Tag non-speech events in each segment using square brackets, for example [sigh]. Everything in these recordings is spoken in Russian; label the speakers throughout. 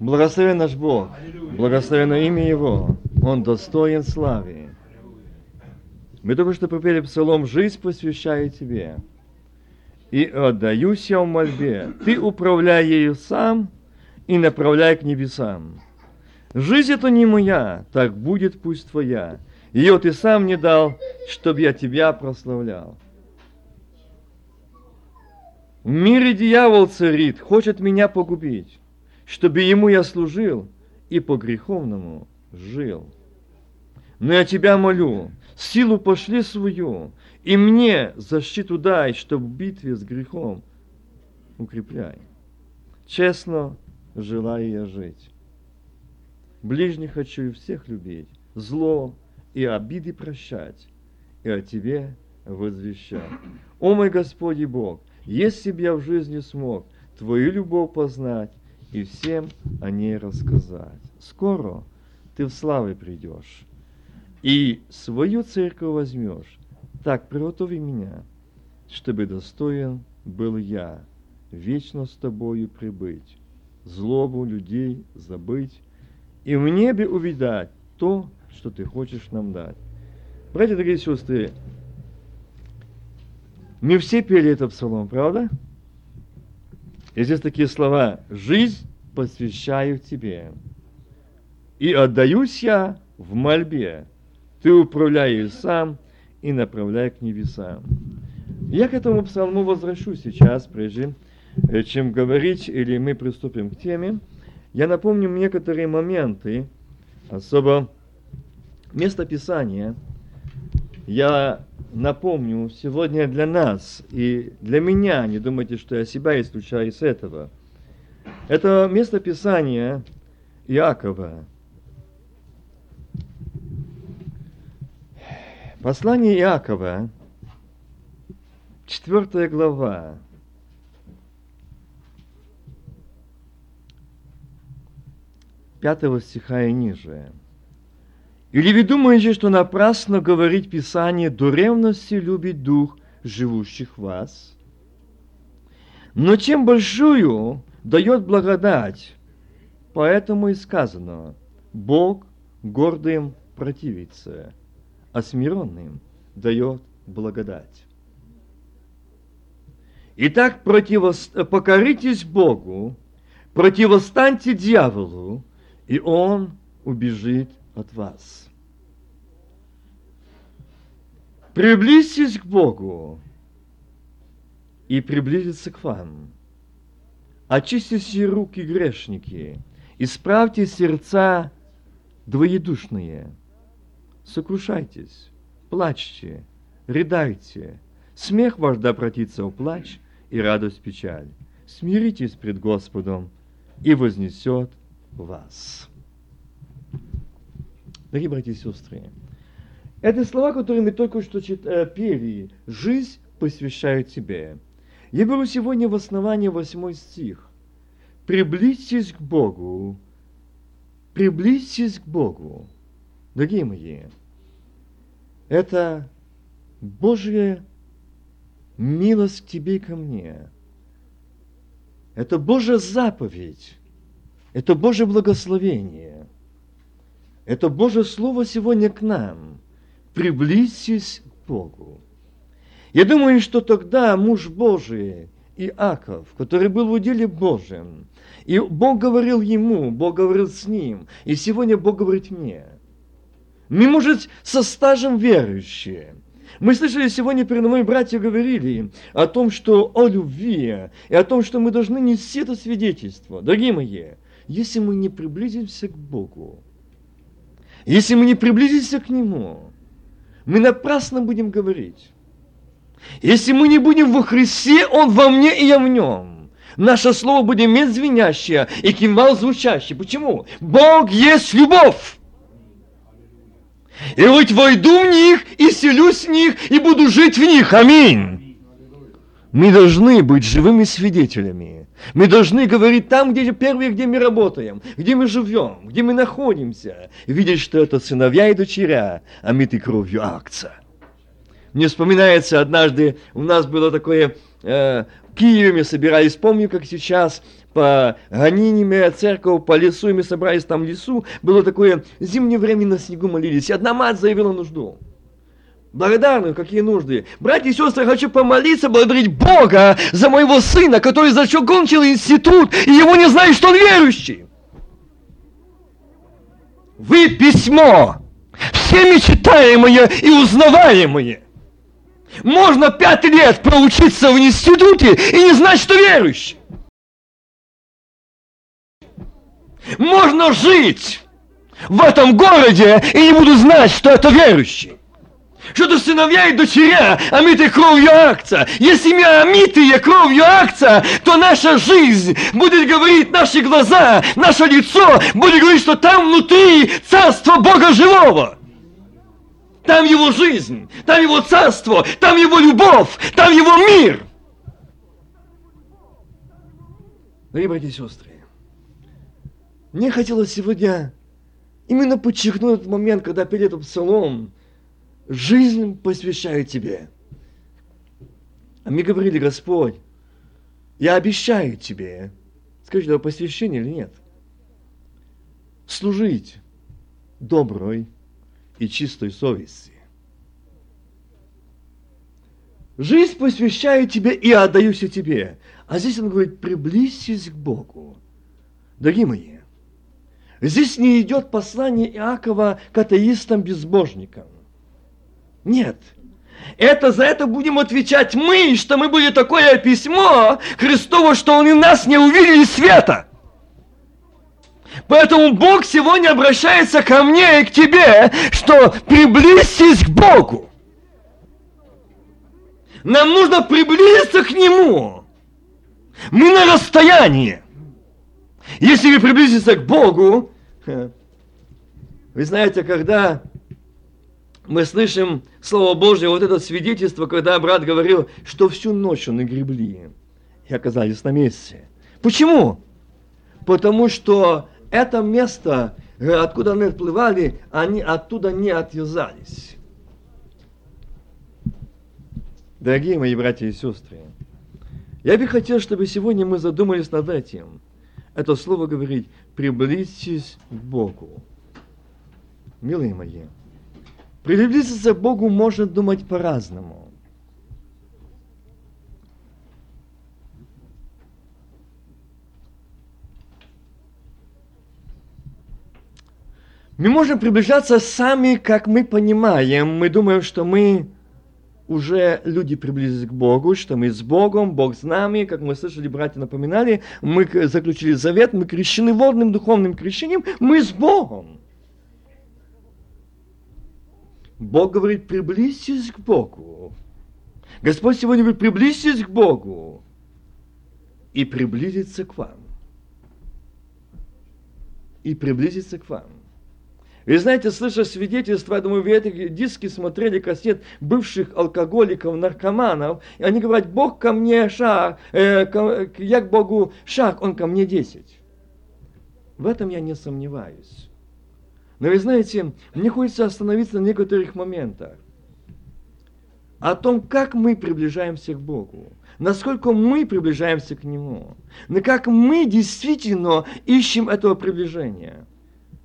Speaker 1: Благословен наш Бог, благословено имя Его, Он достоин славы. Мы только что пропели псалом «Жизнь посвящаю Тебе» и отдаюсь я в мольбе. Ты управляй ею сам и направляй к небесам. Жизнь это не моя, так будет пусть твоя. Ее ты сам не дал, чтобы я тебя прославлял. В мире дьявол царит, хочет меня погубить, чтобы ему я служил и по греховному жил. Но я тебя молю, силу пошли свою, и мне защиту дай, чтоб в битве с грехом укрепляй. Честно желаю я жить. Ближних хочу и всех любить, зло и обиды прощать, и о Тебе возвещать. О мой Господь и Бог, если б я в жизни смог Твою любовь познать и всем о ней рассказать. Скоро Ты в славе придешь, и свою церковь возьмешь. Так приготови меня, чтобы достоин был я вечно с Тобою прибыть, злобу людей забыть и в небе увидать то, что Ты хочешь нам дать. Братья, дорогие сестры, мы все пели этот псалом, правда? И здесь такие слова «Жизнь посвящаю Тебе, и отдаюсь я в мольбе, Ты управляешь сам и направляй к небесам». Я к этому псалму возвращусь сейчас, прежде э, чем говорить, или мы приступим к теме. Я напомню некоторые моменты, особо место Писания. Я напомню сегодня для нас и для меня, не думайте, что я себя исключаю из этого. Это место Писания Иакова. Послание Иакова, 4 глава, пятого стиха и ниже. Или вы думаете, что напрасно говорить Писание, до ревности любит Дух живущих вас? Но чем большую дает благодать, поэтому и сказано, Бог гордым противится, а смиренным дает благодать. Итак, противос... покоритесь Богу, противостаньте дьяволу, и он убежит от вас. Приблизьтесь к Богу, и приблизится к вам. Очистите руки грешники, исправьте сердца двоедушные. Сокрушайтесь, плачьте, рыдайте. Смех ваш да обратится в плач и радость печаль. Смиритесь пред Господом, и вознесет вас. Дорогие братья и сестры, это слова, которые мы только что чит, э, пели. «Жизнь посвящаю тебе». Я беру сегодня в основании восьмой стих. «Приблизьтесь к Богу, приблизьтесь к Богу». Дорогие мои, это Божья милость к тебе и ко мне. Это Божья заповедь это Божье благословение. Это Божье Слово сегодня к нам. Приблизьтесь к Богу. Я думаю, что тогда муж Божий, Иаков, который был в уделе Божьем, и Бог говорил ему, Бог говорил с ним, и сегодня Бог говорит мне. Мы, может, со стажем верующие, мы слышали сегодня, перед моими братья говорили о том, что о любви, и о том, что мы должны нести это свидетельство. Дорогие мои, если мы не приблизимся к Богу, если мы не приблизимся к Нему, мы напрасно будем говорить. Если мы не будем во Христе, Он во мне и я в Нем. Наше слово будет иметь звенящее и кимвал звучащий. Почему? Бог есть любовь. И вот войду в них, и селюсь в них, и буду жить в них. Аминь. Мы должны быть живыми свидетелями. Мы должны говорить там, где первые, где мы работаем, где мы живем, где мы находимся. видеть, что это сыновья и дочеря, а мы ты кровью акция. Мне вспоминается однажды, у нас было такое, э, в Киеве мы собирались, помню, как сейчас, по гониниме церковь по лесу, и мы собрались там в лесу, было такое зимнее время на снегу молились, и одна мать заявила нужду. Благодарны, какие нужды. Братья и сестры, хочу помолиться, благодарить Бога за моего сына, который закончил институт, и его не знает, что он верующий. Вы письмо, всеми читаемое и узнаваемое. Можно пять лет проучиться в институте и не знать, что верующий. Можно жить в этом городе и не буду знать, что это верующий. Что это сыновья и дочеря, омитые кровью акция. Если мы омитые кровью акция, то наша жизнь будет говорить, наши глаза, наше лицо будет говорить, что там внутри царство Бога живого. Там его жизнь, там его царство, там его любовь, там его мир. Дорогие братья и сестры, мне хотелось сегодня именно подчеркнуть момент, когда перед этот псалом жизнь посвящаю тебе. А мы говорили, Господь, я обещаю тебе, скажите, это посвящение или нет? Служить доброй и чистой совести. Жизнь посвящаю тебе и отдаюсь тебе. А здесь он говорит, приблизьтесь к Богу. Дорогие мои, здесь не идет послание Иакова к атеистам-безбожникам. Нет. Это за это будем отвечать мы, что мы были такое письмо Христово, что он и нас не увидели света. Поэтому Бог сегодня обращается ко мне и к тебе, что приблизьтесь к Богу. Нам нужно приблизиться к Нему. Мы на расстоянии. Если вы приблизитесь к Богу, [laughs] вы знаете, когда мы слышим Слово Божье, вот это свидетельство, когда брат говорил, что всю ночь он гребли и оказались на месте. Почему? Потому что это место, э, откуда они отплывали, они оттуда не отвязались. Дорогие мои братья и сестры, я бы хотел, чтобы сегодня мы задумались над этим. Это слово говорит, приблизьтесь к Богу. Милые мои, приблизиться к Богу можно думать по-разному. Мы можем приближаться сами, как мы понимаем. Мы думаем, что мы уже люди приблизились к Богу, что мы с Богом, Бог с нами, как мы слышали, братья напоминали, мы заключили завет, мы крещены водным духовным крещением, мы с Богом. Бог говорит, приблизьтесь к Богу. Господь сегодня говорит, приблизьтесь к Богу и приблизиться к вам. И приблизиться к вам. Вы знаете, слыша свидетельства, я думаю, вы эти диски смотрели кассет бывших алкоголиков, наркоманов, и они говорят, Бог ко мне шаг, э, ко, я к Богу шаг, Он ко мне десять. В этом я не сомневаюсь. Но вы знаете, мне хочется остановиться на некоторых моментах. О том, как мы приближаемся к Богу. Насколько мы приближаемся к Нему. Но как мы действительно ищем этого приближения.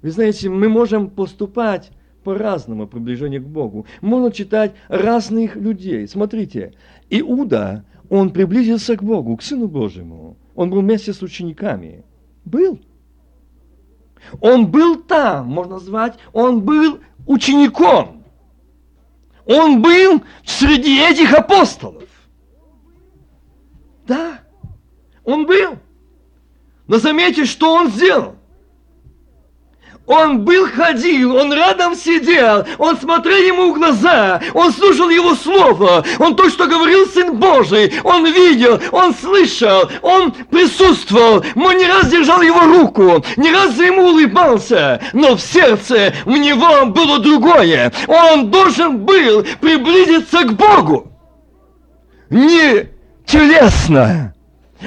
Speaker 1: Вы знаете, мы можем поступать по-разному приближению к Богу. Можно читать разных людей. Смотрите, Иуда, он приблизился к Богу, к Сыну Божьему. Он был вместе с учениками. Был. Он был там, можно назвать, он был учеником. Он был среди этих апостолов. Да, он был. Но заметьте, что он сделал. Он был ходил, он рядом сидел, он смотрел ему в глаза, он слушал его слово, он то, что говорил Сын Божий, он видел, он слышал, он присутствовал, он не раз держал его руку, не раз ему улыбался, но в сердце у него было другое. Он должен был приблизиться к Богу. Не телесно,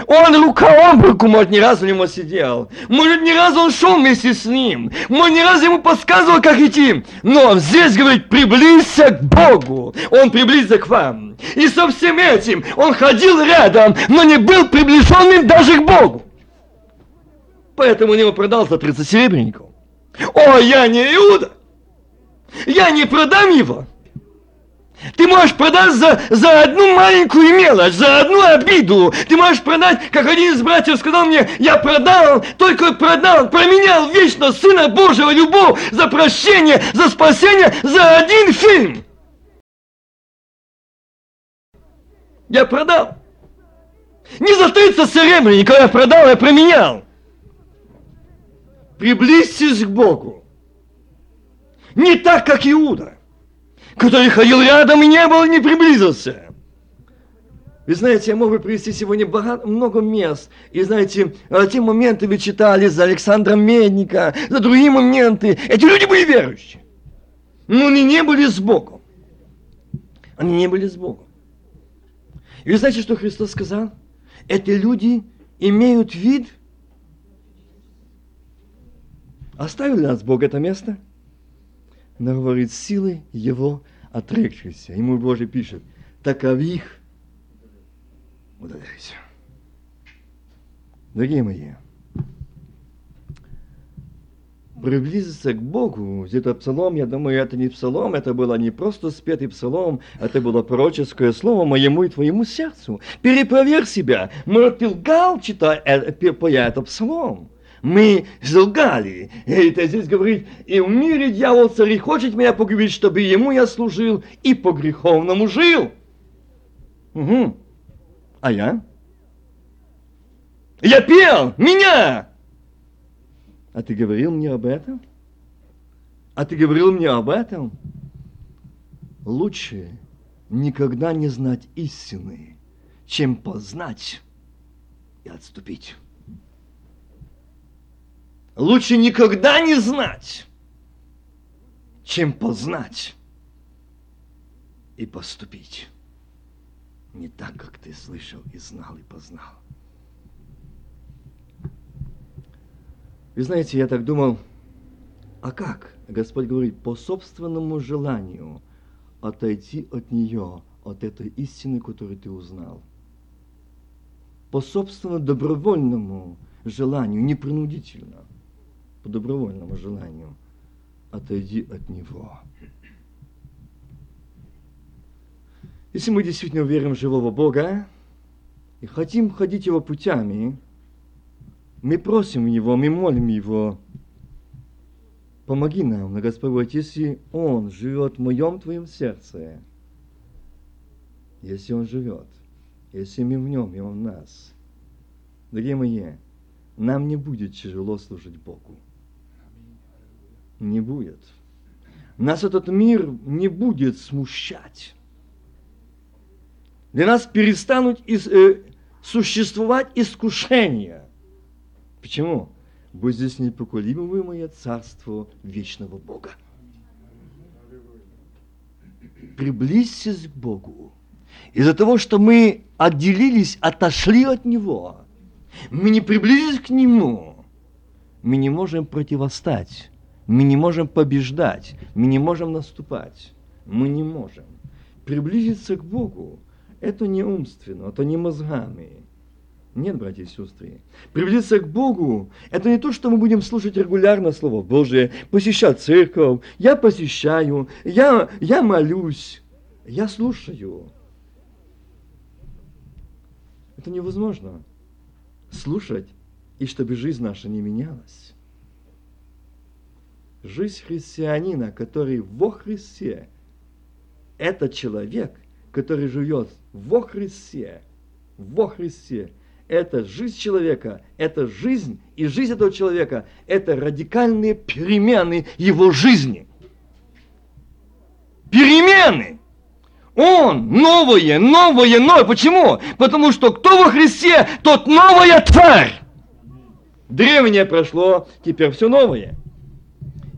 Speaker 1: он рука об руку, может, ни разу не сидел. Может, ни разу он шел вместе с ним. Может, ни разу ему подсказывал, как идти. Но здесь, говорит, приблизься к Богу. Он приблизился к вам. И со всем этим он ходил рядом, но не был приближенным даже к Богу. Поэтому он его продал за 30 серебряников. О, я не Иуда! Я не продам его! Ты можешь продать за, за одну маленькую мелочь, за одну обиду. Ты можешь продать, как один из братьев сказал мне, я продал, только продал, променял вечно Сына Божьего любовь за прощение, за спасение, за один фильм. Я продал. Не за 30 серебряников я продал, я променял. Приблизьтесь к Богу. Не так, как Иуда который ходил рядом и не был, не приблизился. Вы знаете, я мог бы привести сегодня богат, много мест. И знаете, а, те моменты вы читали за Александра Медника, за другие моменты. Эти люди были верующие. Но они не были с Богом. Они не были с Богом. И вы знаете, что Христос сказал? Эти люди имеют вид. Оставил нас Бог это место? Но говорит, силы его отрекшиеся. Ему Божий пишет, такових удаляйся. Дорогие мои, приблизиться к Богу, где-то псалом, я думаю, это не псалом, это было не просто спетый псалом, это было пророческое слово моему и твоему сердцу. Перепроверь себя, может, ты лгал, читая, э, поя это псалом мы залгали. И это здесь говорит, и в мире дьявол царь хочет меня погубить, чтобы ему я служил и по греховному жил. Угу. А я? Я пел, меня! А ты говорил мне об этом? А ты говорил мне об этом? Лучше никогда не знать истины, чем познать и отступить. Лучше никогда не знать, чем познать и поступить не так, как ты слышал и знал и познал. Вы знаете, я так думал, а как? Господь говорит, по собственному желанию отойти от нее, от этой истины, которую ты узнал. По собственному добровольному желанию, не принудительно – по добровольному желанию, отойди от него. Если мы действительно верим в живого Бога и хотим ходить Его путями, мы просим Его, мы молим Его, помоги нам, на Господь, если Он живет в моем Твоем сердце, если Он живет, если мы в Нем, и Он в нас. Дорогие мои, нам не будет тяжело служить Богу не будет. Нас этот мир не будет смущать. Для нас перестанут из, э, существовать искушения. Почему? Бо здесь непоколебимое царство вечного Бога. Приблизьтесь к Богу. Из-за того, что мы отделились, отошли от Него, мы не приблизились к Нему, мы не можем противостать мы не можем побеждать, мы не можем наступать, мы не можем. Приблизиться к Богу – это не умственно, это не мозгами. Нет, братья и сестры. Приблизиться к Богу – это не то, что мы будем слушать регулярно Слово Божие, посещать церковь. Я посещаю, я, я молюсь, я слушаю. Это невозможно. Слушать, и чтобы жизнь наша не менялась. Жизнь христианина, который во Христе, это человек, который живет во Христе, во Христе. Это жизнь человека, это жизнь, и жизнь этого человека – это радикальные перемены его жизни. Перемены! Он новое, новое, новое. Почему? Потому что кто во Христе, тот новая тварь. Древнее прошло, теперь все новое.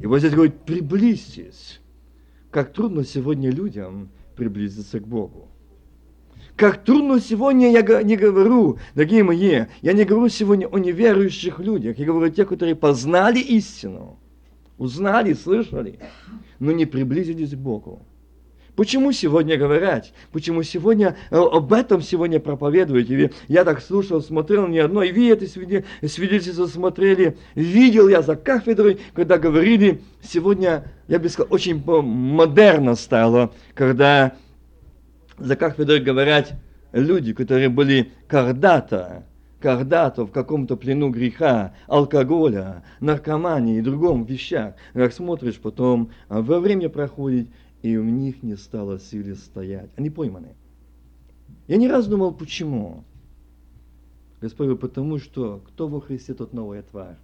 Speaker 1: И вот здесь говорит, приблизьтесь. Как трудно сегодня людям приблизиться к Богу. Как трудно сегодня, я не говорю, дорогие мои, я не говорю сегодня о неверующих людях, я говорю о тех, которые познали истину, узнали, слышали, но не приблизились к Богу. Почему сегодня говорят? Почему сегодня э, об этом сегодня проповедуют? И я так слушал, смотрел не одно, и вы это свидетельство смотрели. Видел я за кафедрой, когда говорили, сегодня, я бы сказал, очень модерно стало, когда за кафедрой говорят люди, которые были когда-то когда-то в каком-то плену греха, алкоголя, наркомании и другом вещах. Как смотришь, потом а, во время проходит, и у них не стало силы стоять. Они пойманы. Я не раз думал, почему. Господь, потому что кто во Христе, тот новая тварь.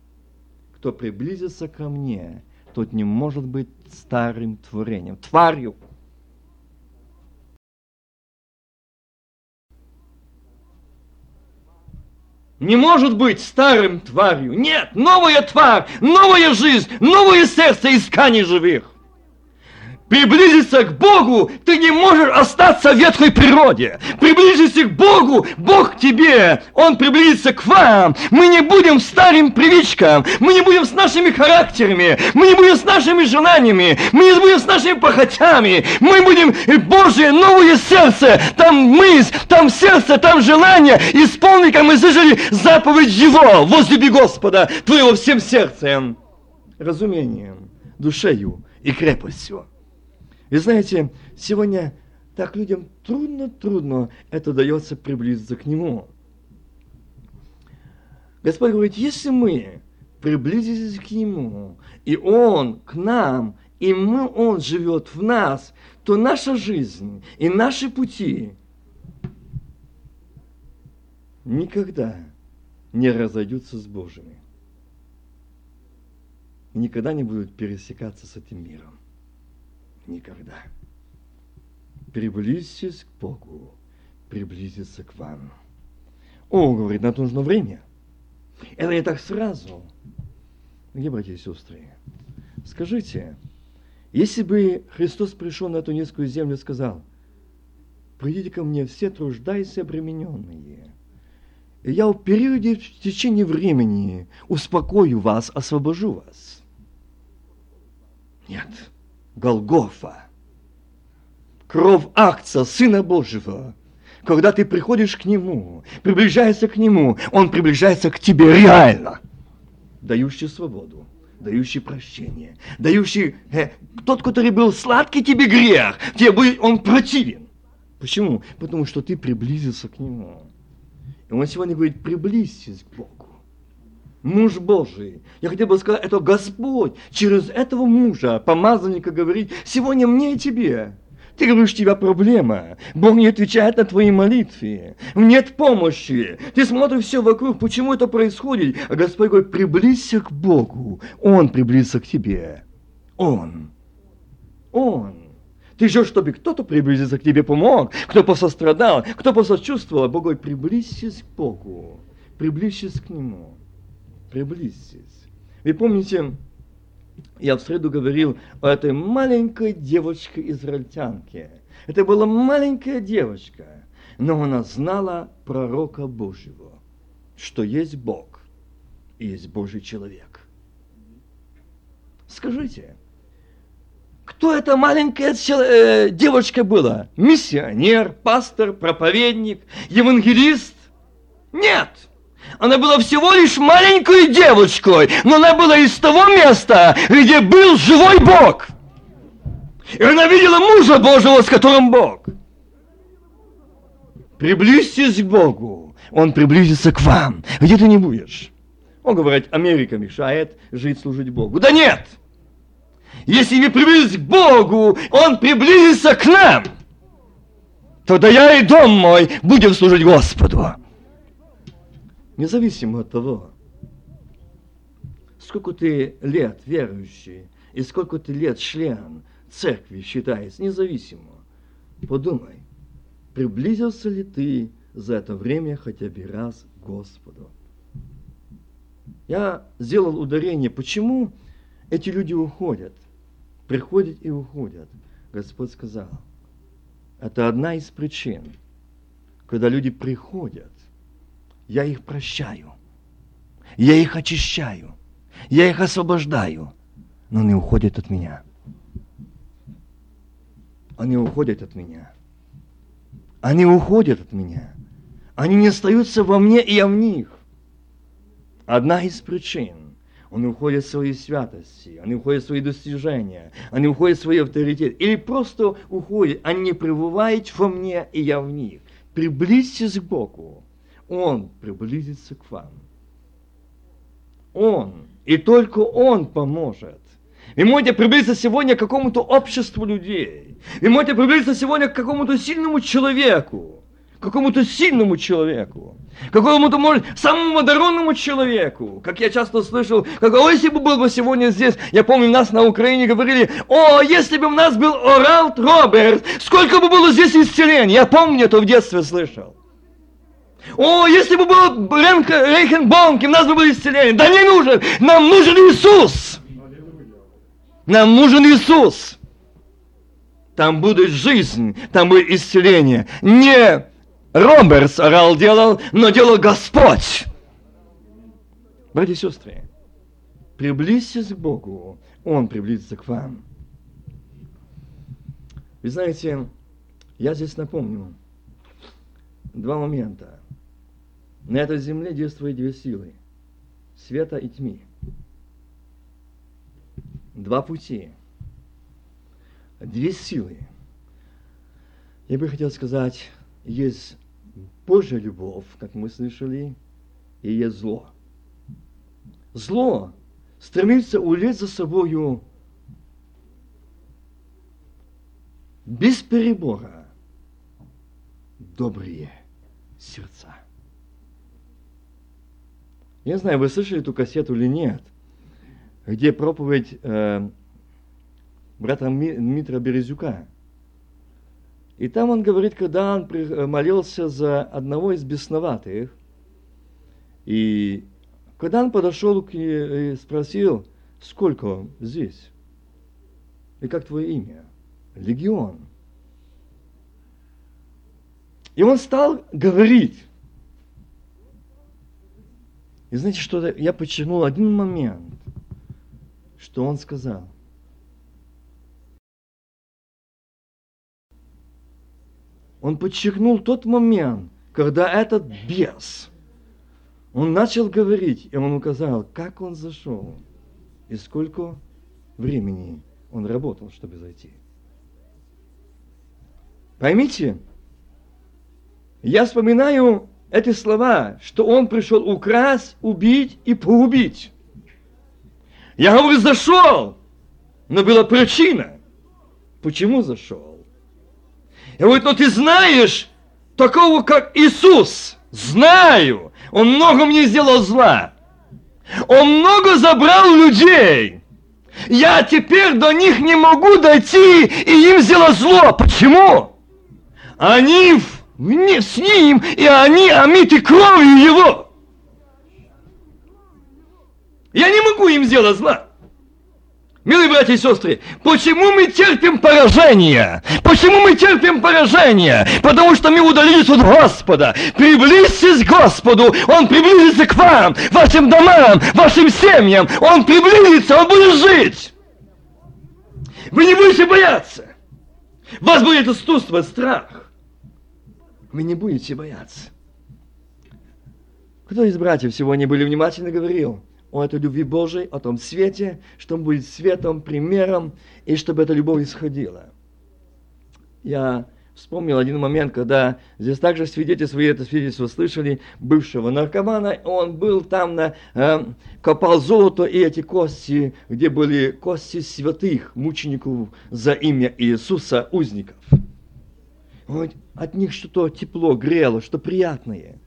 Speaker 1: Кто приблизится ко мне, тот не может быть старым творением, тварью. не может быть старым тварью. Нет, новая тварь, новая жизнь, новое сердце из тканей живых приблизиться к Богу, ты не можешь остаться в ветхой природе. Приблизиться к Богу, Бог к тебе, Он приблизится к вам. Мы не будем старым привычкам, мы не будем с нашими характерами, мы не будем с нашими желаниями, мы не будем с нашими похотями, мы будем Божье новое сердце, там мысль, там сердце, там желание, исполнить, как мы слышали, заповедь Его, возлюби Господа, твоего всем сердцем, разумением, душею и крепостью. И знаете, сегодня так людям трудно-трудно это дается приблизиться к Нему. Господь говорит, если мы приблизились к Нему, и Он к нам, и мы, Он живет в нас, то наша жизнь и наши пути никогда не разойдутся с Божьими. Никогда не будут пересекаться с этим миром никогда. Приблизьтесь к Богу, приблизиться к вам. О, говорит, на то нужно время. Это не так сразу. Где, братья и сестры? Скажите, если бы Христос пришел на эту низкую землю и сказал, придите ко мне все труждайся обремененные, и я в периоде, в течение времени успокою вас, освобожу вас. Нет. Голгофа, кровь акция Сына Божьего, когда ты приходишь к Нему, приближаешься к Нему, Он приближается к тебе реально, дающий свободу, дающий прощение, дающий э, тот, который был сладкий тебе грех, тебе будет он противен. Почему? Потому что ты приблизился к Нему. И Он сегодня говорит, приблизьтесь к Богу муж Божий. Я хотел бы сказать, это Господь через этого мужа, помазанника, говорит, сегодня мне и тебе. Ты говоришь, у тебя проблема. Бог не отвечает на твои молитвы. Нет помощи. Ты смотришь все вокруг, почему это происходит. А Господь говорит, приблизься к Богу. Он приблизится к тебе. Он. Он. Ты ждешь, чтобы кто-то приблизился к тебе, помог, кто посострадал, кто посочувствовал. Бог говорит, приблизься к Богу. Приблизься к Нему приблизьтесь. Вы помните, я в среду говорил о этой маленькой девочке-израильтянке. Это была маленькая девочка, но она знала пророка Божьего, что есть Бог и есть Божий человек. Скажите, кто эта маленькая э, девочка была? Миссионер, пастор, проповедник, евангелист? Нет! Она была всего лишь маленькой девочкой, но она была из того места, где был живой Бог. И она видела мужа Божьего, с которым Бог. Приблизьтесь к Богу, Он приблизится к вам. Где ты не будешь? Он говорит, Америка мешает жить, служить Богу. Да нет! Если вы приблизитесь к Богу, Он приблизится к нам. Тогда я и дом мой будем служить Господу независимо от того, сколько ты лет верующий и сколько ты лет член церкви считается, независимо. Подумай, приблизился ли ты за это время хотя бы раз к Господу? Я сделал ударение, почему эти люди уходят, приходят и уходят. Господь сказал, это одна из причин, когда люди приходят, я их прощаю. Я их очищаю. Я их освобождаю. Но они уходят от меня. они уходят от меня. Они уходят от меня. Они не остаются во мне и я в них. Одна из причин. Он уходит в свои святости, они уходят в свои достижения, они уходят в свой авторитет. Или просто уходят, они не пребывают во мне и я в них. Приблизьтесь к Богу, Он приблизится к вам. Он, и только Он поможет. Вы можете приблизиться сегодня к какому-то обществу людей. Вы можете приблизиться сегодня к какому-то сильному человеку. Какому-то сильному человеку. Какому-то, может, самому одаренному человеку. Как я часто слышал, как, о, если бы был бы сегодня здесь, я помню, нас на Украине говорили, о, если бы у нас был Оралт Роберт, сколько бы было здесь исцелений. Я помню, это в детстве слышал. О, если бы был Рейхенбонг, у нас бы было исцеление. Да не нужен, нам нужен Иисус. Нам нужен Иисус. Там будет жизнь, там будет исцеление. Не Робертс орал делал, но делал Господь. Братья и сестры, приблизьтесь к Богу, Он приблизится к вам. Вы знаете, я здесь напомню два момента. На этой земле действуют две силы – света и тьмы два пути, две силы. Я бы хотел сказать, есть Божья любовь, как мы слышали, и есть зло. Зло стремится улеть за собою без перебора добрые сердца. Я знаю, вы слышали эту кассету или нет – где проповедь э, брата Дмитрия Березюка. И там он говорит, когда он э, молился за одного из бесноватых, и когда он подошел к и спросил, сколько здесь? И как твое имя? Легион. И он стал говорить. И знаете, что я подчеркнул один момент что он сказал. Он подчеркнул тот момент, когда этот бес, он начал говорить, и он указал, как он зашел и сколько времени он работал, чтобы зайти. Поймите, я вспоминаю эти слова, что он пришел украсть, убить и поубить. Я говорю, зашел. Но была причина. Почему зашел? Я говорю, ну ты знаешь такого, как Иисус. Знаю. Он много мне сделал зла. Он много забрал людей. Я теперь до них не могу дойти, и им сделал зло. Почему? Они в, с ним, и они омиты кровью его. Я не могу им сделать зла. Милые братья и сестры, почему мы терпим поражение? Почему мы терпим поражение? Потому что мы удалились от Господа. Приблизьтесь к Господу, Он приблизится к вам, вашим домам, вашим семьям. Он приблизится, Он будет жить. Вы не будете бояться. Вас будет отсутствовать страх. Вы не будете бояться. Кто из братьев сегодня были внимательны говорил? о этой любви Божией, о том свете, что он будет светом, примером, и чтобы эта любовь исходила. Я вспомнил один момент, когда здесь также свидетели свои это свидетельство слышали, бывшего наркомана, он был там, на, э, копал золото и эти кости, где были кости святых мучеников за имя Иисуса, узников. Вот от них что-то тепло, грело, что приятное.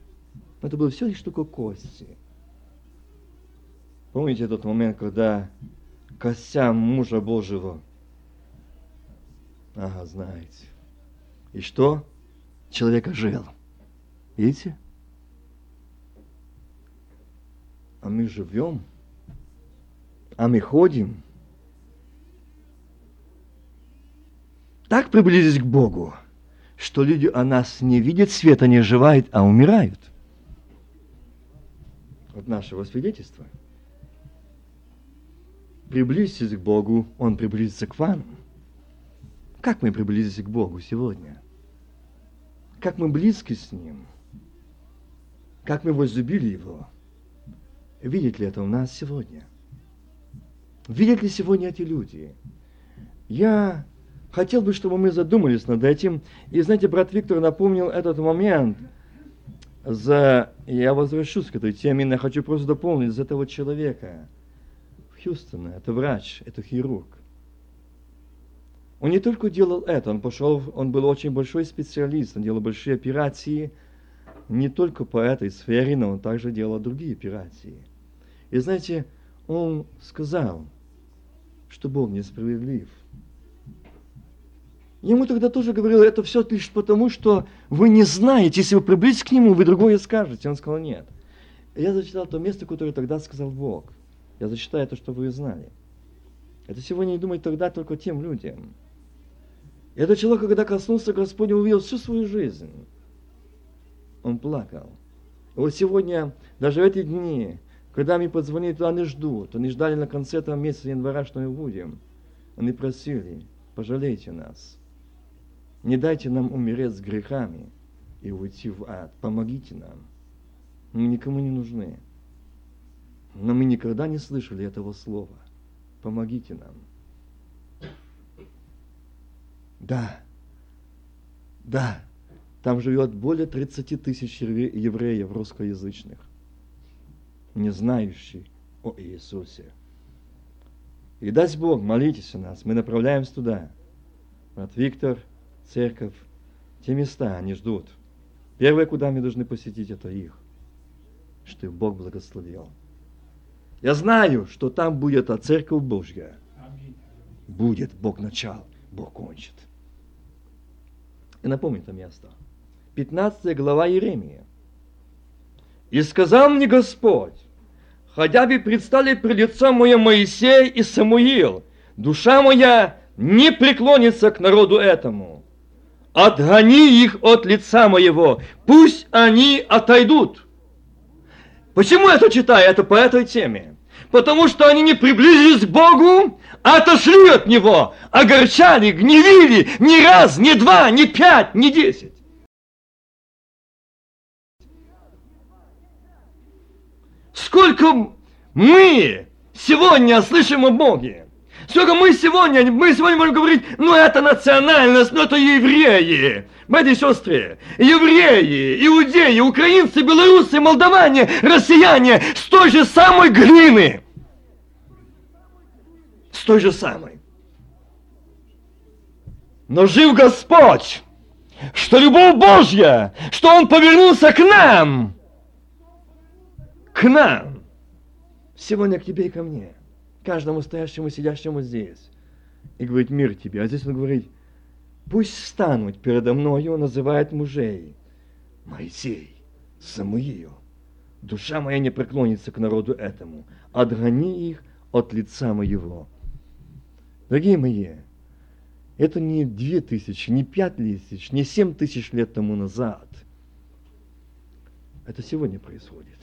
Speaker 1: Это было все лишь только кости. Помните тот момент, когда костям мужа Божьего? Ага, знаете. И что? Человек ожил. Видите? А мы живем, а мы ходим. Так приблизились к Богу, что люди о нас не видят света, не оживают, а умирают. Вот нашего свидетельства – приблизьтесь к Богу, Он приблизится к вам. Как мы приблизились к Богу сегодня? Как мы близки с Ним? Как мы возлюбили Его? Видит ли это у нас сегодня? Видят ли сегодня эти люди? Я хотел бы, чтобы мы задумались над этим. И знаете, брат Виктор напомнил этот момент. За... Я возвращусь к этой теме, но я хочу просто дополнить за этого человека. В Хьюстоне, это врач, это хирург. Он не только делал это, он пошел, он был очень большой специалист, он делал большие операции, не только по этой сфере, но он также делал другие операции. И знаете, он сказал, что Бог несправедлив. Ему тогда тоже говорил, это все лишь потому, что вы не знаете, если вы приблизитесь к нему, вы другое скажете. Он сказал, нет. Я зачитал то место, которое тогда сказал Бог. Я зачитаю то, что вы знали. Это сегодня не думать тогда только тем людям. И этот человек, когда коснулся Господня, увидел всю свою жизнь. Он плакал. И вот сегодня, даже в эти дни, когда мне позвонили, туда они ждут. Они ждали на конце этого месяца января, что мы будем. Они просили, пожалейте нас. Не дайте нам умереть с грехами и уйти в ад. Помогите нам. Мы никому не нужны. Но мы никогда не слышали этого слова. Помогите нам. Да, да, там живет более 30 тысяч евреев русскоязычных, не знающих о Иисусе. И даст Бог, молитесь о нас, мы направляемся туда. Брат Виктор, церковь, те места, они ждут. Первое, куда мы должны посетить, это их. Что Бог благословил. Я знаю, что там будет та церковь Божья. Будет Бог начал, Бог кончит. И напомню это место. 15 глава Иеремия. «И сказал мне Господь, хотя бы предстали пред лицом мое Моисей и Самуил, душа моя не преклонится к народу этому, отгони их от лица моего, пусть они отойдут. Почему я это читаю? Это по этой теме. Потому что они не приблизились к Богу, а отошли от Него, огорчали, гневили ни раз, ни два, ни пять, ни десять. Сколько мы сегодня слышим о Боге, Сколько мы сегодня, мы сегодня можем говорить, ну это национальность, ну это евреи. Братья и сестры, евреи, иудеи, украинцы, белорусы, молдаване, россияне с той же самой глины. С той же самой. Но жив Господь, что любовь Божья, что Он повернулся к нам, к нам, сегодня к тебе и ко мне каждому стоящему, сидящему здесь. И говорит, мир тебе. А здесь он говорит, пусть станут передо мною, называет мужей. Моисей, Самуил, душа моя не преклонится к народу этому. Отгони их от лица моего. Дорогие мои, это не две тысячи, не пять тысяч, не семь тысяч лет тому назад. Это сегодня происходит.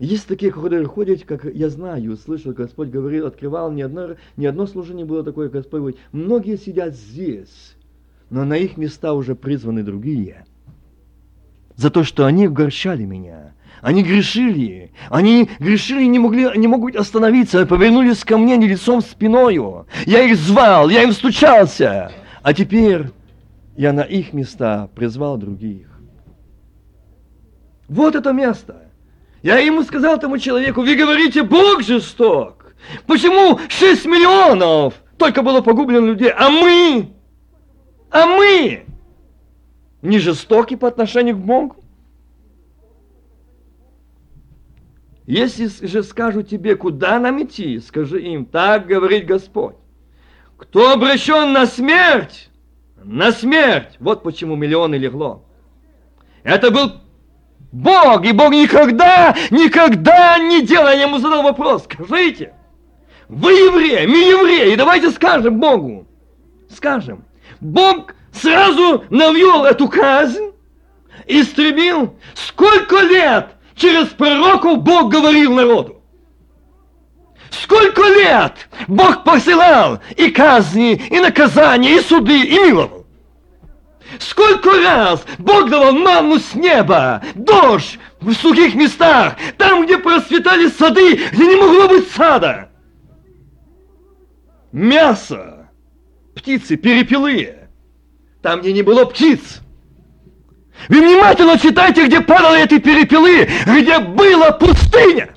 Speaker 1: Есть такие, которые ходят, как я знаю, слышал, Господь говорил, открывал, ни одно, ни одно служение было такое, Господь говорит, многие сидят здесь, но на их места уже призваны другие. За то, что они угорчали меня, они грешили, они грешили и не, могли, не могут остановиться, повернулись ко мне не лицом спиною. Я их звал, я им стучался, а теперь я на их места призвал других. Вот это место – я ему сказал этому человеку, вы говорите, Бог жесток. Почему 6 миллионов только было погублено людей, а мы, а мы не жестоки по отношению к Богу? Если же скажу тебе, куда нам идти, скажи им, так говорит Господь. Кто обращен на смерть, на смерть. Вот почему миллионы легло. Это был Бог, и Бог никогда, никогда не делал. Я ему задал вопрос, скажите, вы евреи, мы евреи, давайте скажем Богу, скажем. Бог сразу навел эту казнь, истребил. Сколько лет через пророков Бог говорил народу? Сколько лет Бог посылал и казни, и наказания, и суды, и миловал. Сколько раз Бог давал манну с неба, дождь в сухих местах, там, где процветали сады, где не могло быть сада. Мясо, птицы, перепелые, там, где не было птиц. Вы внимательно читайте, где падали эти перепелы, где была пустыня.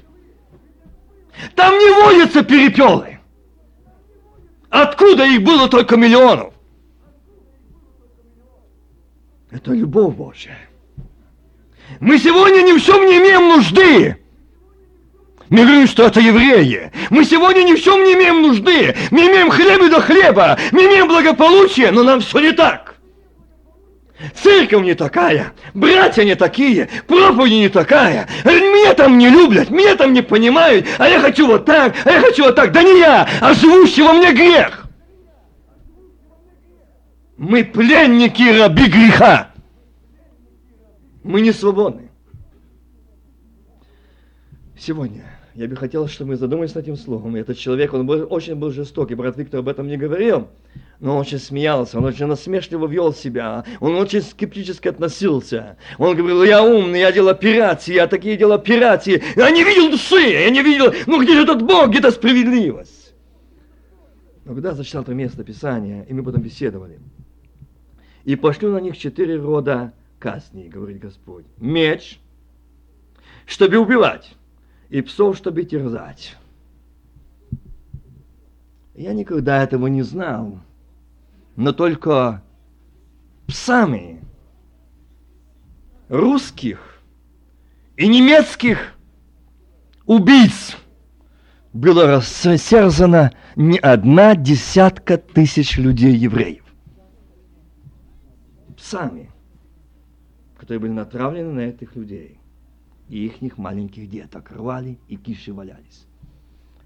Speaker 1: Там не водятся перепелы. Откуда их было только миллионов? Это любовь Божья. Мы сегодня ни в чем не имеем нужды. Мы говорим, что это евреи. Мы сегодня ни в чем не имеем нужды. Мы имеем хлеб и до хлеба. Мы имеем благополучие, но нам все не так. Церковь не такая, братья не такие, проповедь не такая. Меня там не любят, меня там не понимают, а я хочу вот так, а я хочу вот так. Да не я, а живущий во мне грех. Мы пленники раби греха. Мы не свободны. Сегодня я бы хотел, чтобы мы задумались над этим словом. Этот человек, он был, очень был жестокий, брат Виктор об этом не говорил, но он очень смеялся, он очень насмешливо вел себя, он очень скептически относился. Он говорил, я умный, я делал операции, я такие делал операции. Я не видел души, я не видел, ну где же этот Бог, где-то справедливость. Но когда зачитал это место Писания, и мы потом беседовали, и пошлю на них четыре рода казни, говорит Господь. Меч, чтобы убивать и псов, чтобы терзать. Я никогда этого не знал, но только псами русских и немецких убийц было рассерзано не одна десятка тысяч людей Псами, которые были натравлены на этих людей и их маленьких деток рвали и киши валялись.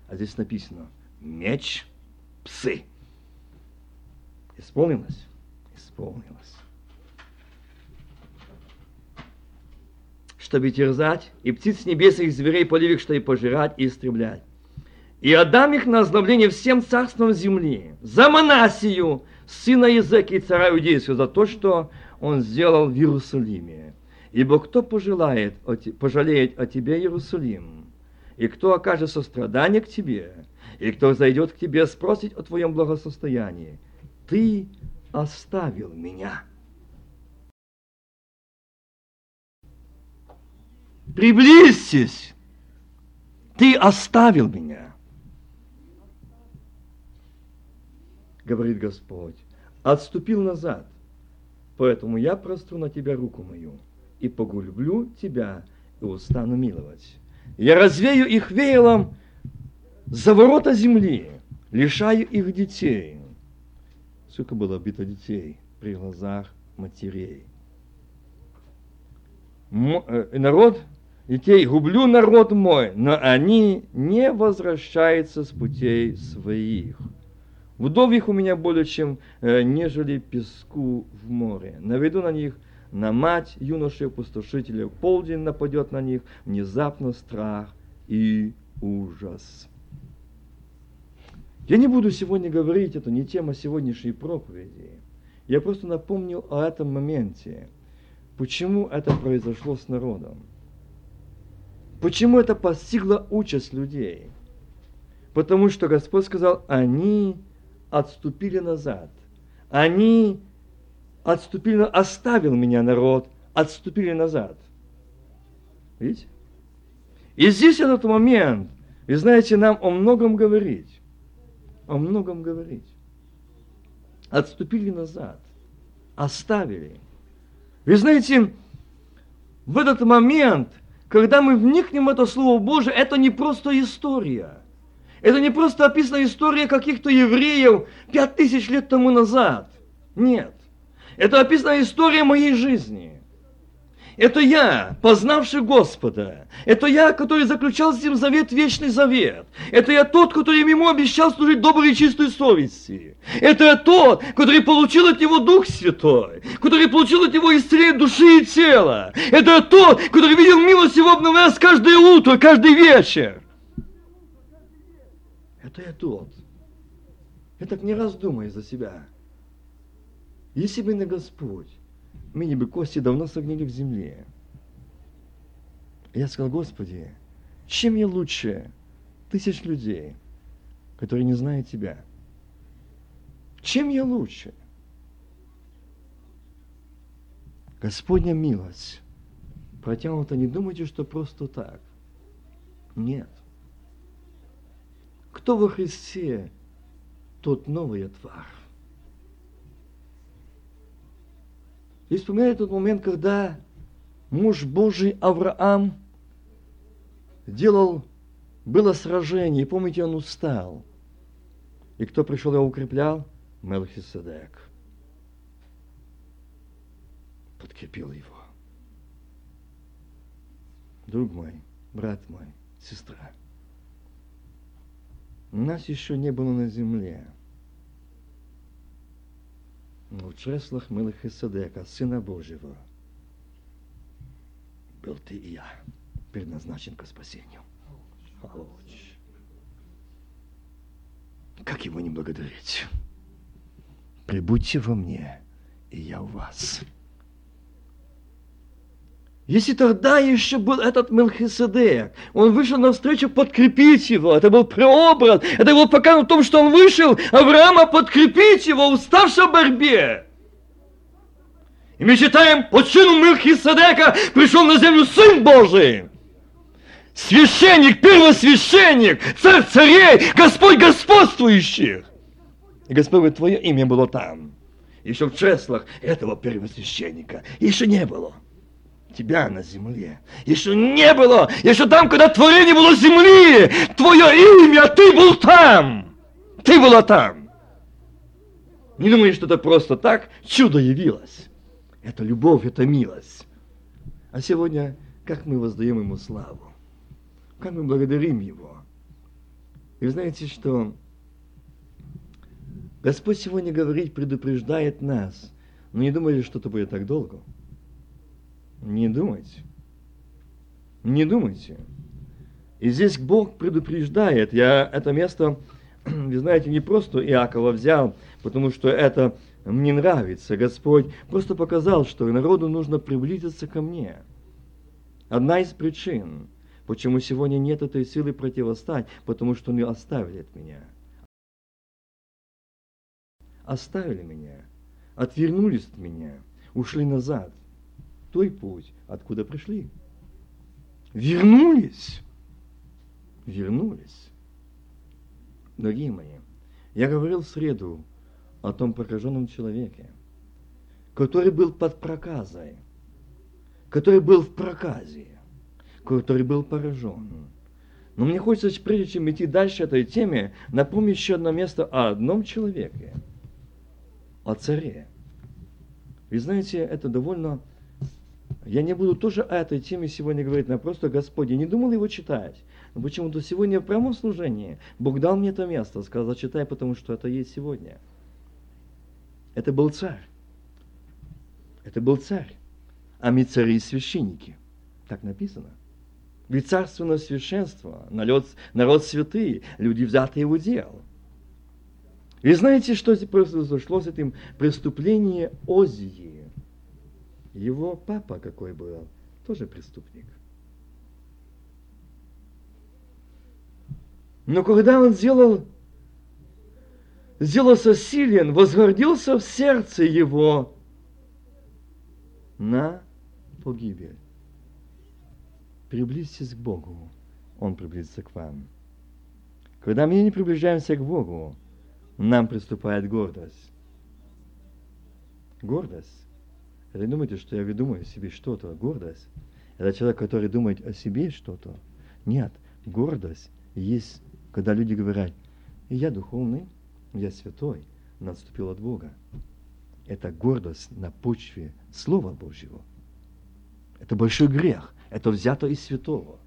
Speaker 1: А здесь написано меч, псы. Исполнилось? Исполнилось. Чтобы терзать, и птиц небесных, зверей полевых, чтобы пожирать и истреблять. И отдам их на оздоровление всем царствам земли, за Манасию, сына Языки и царя Иудейского, за то, что он сделал в Иерусалиме. Ибо кто пожелает, пожалеет о тебе, Иерусалим, и кто окажет сострадание к тебе, и кто зайдет к тебе спросить о твоем благосостоянии, ты оставил меня. Приблизьтесь, ты оставил меня. Говорит Господь, отступил назад, поэтому я простру на тебя руку мою и погублю тебя, и устану миловать. Я развею их веялом за ворота земли, лишаю их детей. Сколько было бито детей при глазах матерей. М- э, народ детей, гублю народ мой, но они не возвращаются с путей своих. Вдовьих у меня более, чем э, нежели песку в море. Наведу на них на мать юношей пустошителя, полдень нападет на них, внезапно страх и ужас. Я не буду сегодня говорить, это не тема сегодняшней проповеди. Я просто напомню о этом моменте. Почему это произошло с народом? Почему это постигло участь людей? Потому что Господь сказал, они отступили назад. Они отступили, оставил меня народ, отступили назад. Видите? И здесь этот момент, вы знаете, нам о многом говорить. О многом говорить. Отступили назад. Оставили. Вы знаете, в этот момент, когда мы вникнем в это Слово Божие, это не просто история. Это не просто описана история каких-то евреев пять тысяч лет тому назад. Нет. Это описана история моей жизни. Это я, познавший Господа. Это я, который заключал с ним завет, вечный завет. Это я тот, который ему обещал служить доброй и чистой совести. Это я тот, который получил от него Дух Святой, который получил от него исцеление души и тела. Это я тот, который видел милость его обновляться каждое утро, каждый вечер. Я тот. Я так не раз думаю за себя. Если бы не Господь, мне бы кости давно согнили в земле. Я сказал, Господи, чем я лучше тысяч людей, которые не знают Тебя? Чем я лучше? Господня милость протянута, не думайте, что просто так. Нет. Кто во Христе, тот новая тварь. И вспоминаю тот момент, когда муж Божий Авраам делал, было сражение, и помните, он устал. И кто пришел его укреплял? Мелхиседек. Подкрепил его. Друг мой, брат мой, сестра, нас еще не было на земле. Но в чреслах Мелхиседека, Сына Божьего, был ты и я предназначен к спасению. Ауч. Как его не благодарить? Прибудьте во мне, и я у вас. Если тогда еще был этот Мелхиседек, он вышел навстречу подкрепить его, это был преобраз, это был показ в том, что он вышел Авраама подкрепить его, уставшего в борьбе. И мы читаем, по чину Мелхиседека пришел на землю Сын Божий. Священник, первосвященник, царь царей, Господь господствующих. И Господь говорит, твое имя было там. Еще в чреслах этого первосвященника. Еще не было тебя на земле. Еще не было, еще там, когда творение было земли, твое имя, ты был там. Ты была там. Не думай, что это просто так, чудо явилось. Это любовь, это милость. А сегодня, как мы воздаем Ему славу? Как мы благодарим Его? И вы знаете, что Господь сегодня говорит, предупреждает нас. Но не думали, что это будет так долго. Не думайте. Не думайте. И здесь Бог предупреждает. Я это место, [clears throat] вы знаете, не просто Иакова взял, потому что это мне нравится. Господь просто показал, что народу нужно приблизиться ко мне. Одна из причин, почему сегодня нет этой силы противостать, потому что они оставили от меня. Оставили меня, отвернулись от меня, ушли назад – той путь, откуда пришли. Вернулись. Вернулись. Дорогие мои, я говорил в среду о том прокаженном человеке, который был под проказой, который был в проказе, который был поражен. Но мне хочется, прежде чем идти дальше этой теме, напомнить еще одно место о одном человеке, о царе. Вы знаете, это довольно я не буду тоже о этой теме сегодня говорить, но просто Господь, я не думал его читать. Но почему-то сегодня в прямом служении Бог дал мне это место, сказал, читай, потому что это есть сегодня. Это был царь. Это был царь. А мы цари и священники. Так написано. Ведь царственное священство, народ, народ святый, люди взятые в удел. Вы знаете, что произошло с этим преступлением Озии? Его папа какой был, тоже преступник. Но когда он сделал, сделался силен, возгордился в сердце его на погибель. Приблизьтесь к Богу, Он приблизится к вам. Когда мы не приближаемся к Богу, нам приступает гордость. Гордость это не думайте, что я выдумаю себе что-то. Гордость – это человек, который думает о себе что-то. Нет, гордость есть, когда люди говорят, я духовный, я святой, наступил от Бога. Это гордость на почве Слова Божьего. Это большой грех. Это взято из святого.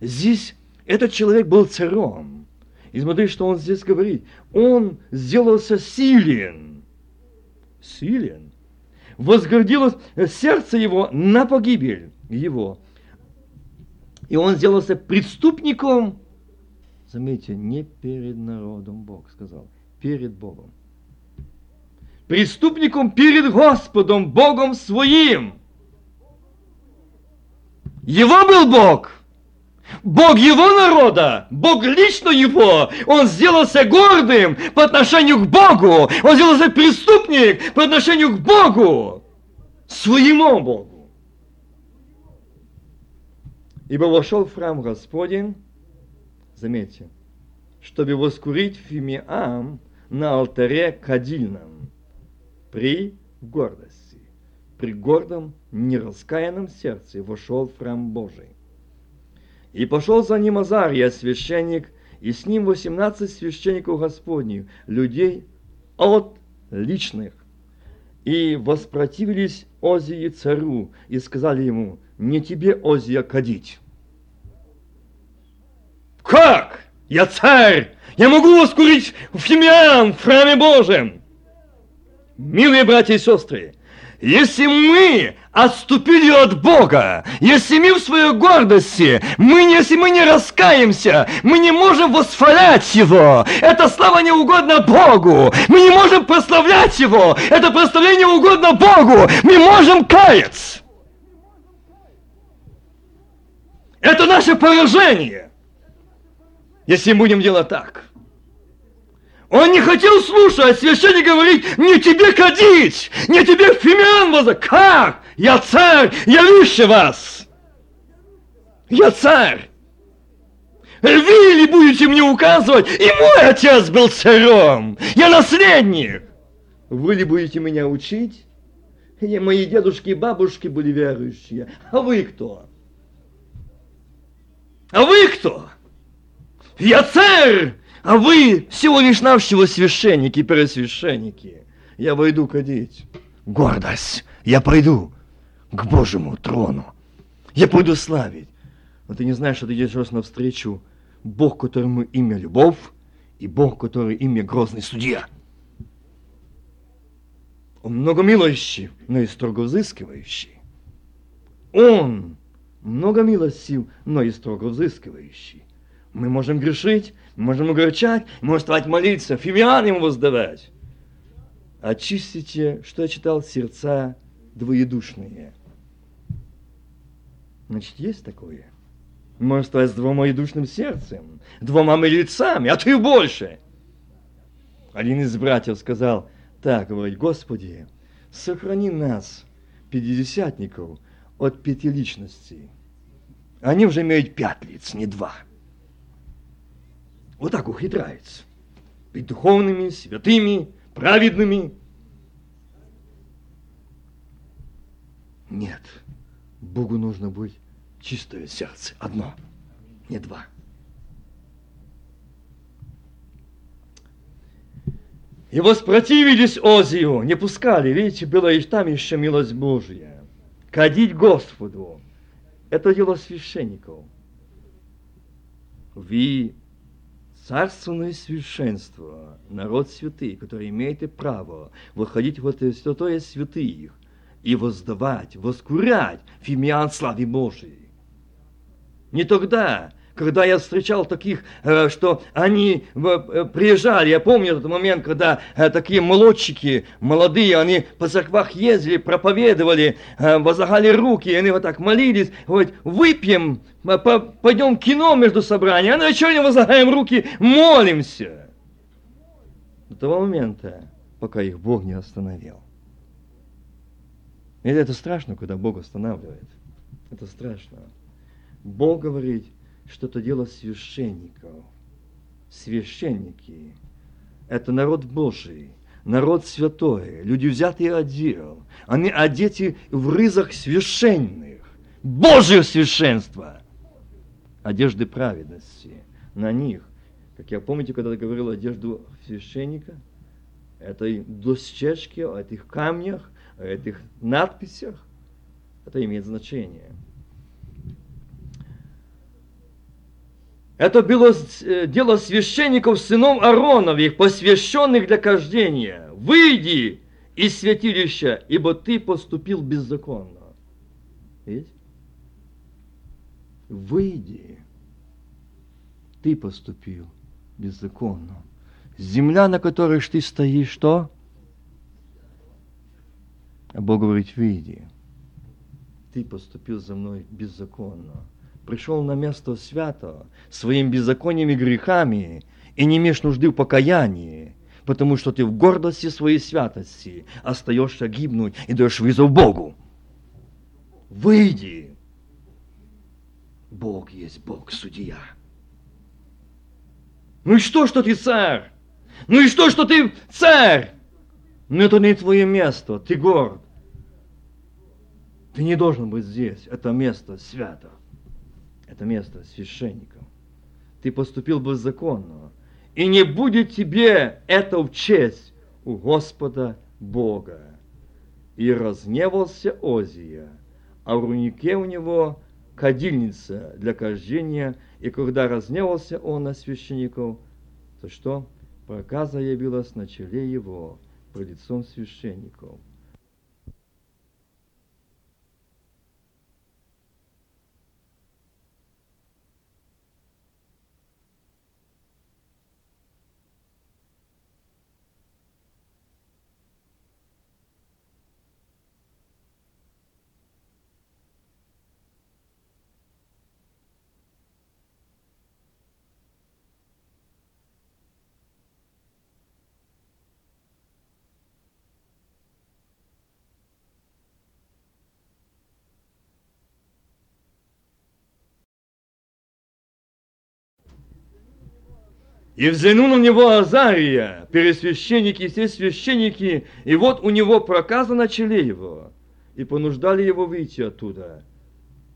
Speaker 1: Здесь этот человек был царем. И смотри, что он здесь говорит. Он сделался силен силен. Возгордилось сердце его на погибель его. И он сделался преступником Заметьте, не перед народом Бог сказал, перед Богом. Преступником перед Господом, Богом своим. Его был Бог. Бог его народа, Бог лично его, он сделался гордым по отношению к Богу, он сделался преступник по отношению к Богу, своему Богу. Ибо вошел в храм Господень, заметьте, чтобы воскурить фимиам на алтаре кадильном при гордости, при гордом нераскаянном сердце вошел в храм Божий. И пошел за ним Азария, священник, и с ним восемнадцать священников Господних, людей от личных. И воспротивились Озии царю, и сказали ему, не тебе, Озия, кадить. Как? Я царь! Я могу воскурить в Фимиам, в храме Божьем! Милые братья и сестры, если мы отступили от Бога, если мы в своей гордости, мы, если мы не раскаемся, мы не можем восхвалять Его, это слава не угодно Богу, мы не можем прославлять Его, это прославление угодно Богу, мы можем каяться. Это наше поражение, если будем делать так. Он не хотел слушать, священник говорит, не тебе кадить, не тебе фимиан воза. Как? Я царь, я выше вас. Я царь. Вы ли будете мне указывать? И мой отец был царем. Я наследник. Вы ли будете меня учить? И мои дедушки и бабушки были верующие. А вы кто? А вы кто? Я царь! А вы всего лишь навсего священники, первосвященники. Я войду кадить. Гордость. Я пойду к Божьему трону. Я пойду славить. Но ты не знаешь, что ты идешь навстречу Бог, которому имя любовь, и Бог, который имя грозный судья. Он много милующий, но и строго взыскивающий. Он много милостив, но и строго взыскивающий. Мы можем грешить, мы можем огорчать, мы можем вставать молиться, фимиан ему воздавать. Очистите, что я читал, сердца двоедушные. Значит, есть такое. Можно вставать с двумоедушным сердцем, двумя лицами, а ты больше. Один из братьев сказал, так, говорит, Господи, сохрани нас, пятидесятников, от пяти личностей. Они уже имеют пять лиц, не два вот так ухитряется. Быть духовными, святыми, праведными. Нет, Богу нужно быть чистое сердце, одно, не два. И воспротивились Озию, не пускали, видите, была и там еще милость Божья. Кадить Господу, это дело священников. Вы царственное священство, народ святый, который имеет право выходить в это святое святых и воздавать, воскурять фимиан славы Божией. Не тогда, когда я встречал таких, э, что они э, приезжали, я помню этот момент, когда э, такие молодчики, молодые, они по церквах ездили, проповедовали, возлагали руки, и они вот так молились, говорят, выпьем, пойдем кино между собраниями, а на вечерне возлагаем руки, молимся. До того момента, пока их Бог не остановил. И это страшно, когда Бог останавливает. Это страшно. Бог говорит, что это дело священников. Священники – это народ Божий, народ святой, люди взятые отдел. Они одеты в рызах священных, Божье священство, одежды праведности на них. Как я помните, когда говорил одежду священника, этой дощечке, о этих камнях, о этих надписях, это имеет значение – Это было э, дело священников, сынов Аароновых, посвященных для кождения. Выйди из святилища, ибо ты поступил беззаконно. Видите? Выйди. ты поступил беззаконно. Земля, на которой ты стоишь, что? А Бог говорит, види, ты поступил за мной беззаконно. Пришел на место свято своими беззакониями грехами и не имеешь нужды в покаянии, потому что ты в гордости своей святости остаешься гибнуть и даешь вызов Богу. Выйди! Бог есть Бог, судья. Ну и что, что ты царь? Ну и что, что ты царь? Но это не твое место, ты горд. Ты не должен быть здесь. Это место свято. Это место священников. Ты поступил беззаконно. И не будет тебе это в честь у Господа Бога. И разневался Озия, а в рунике у него кадильница для кождения, и когда разневался он на священников, то что? Проказа явилась на челе его, пред лицом священников. И взглянул на него Азария, пересвященники и все священники, и вот у него проказа на челе его, и понуждали его выйти оттуда.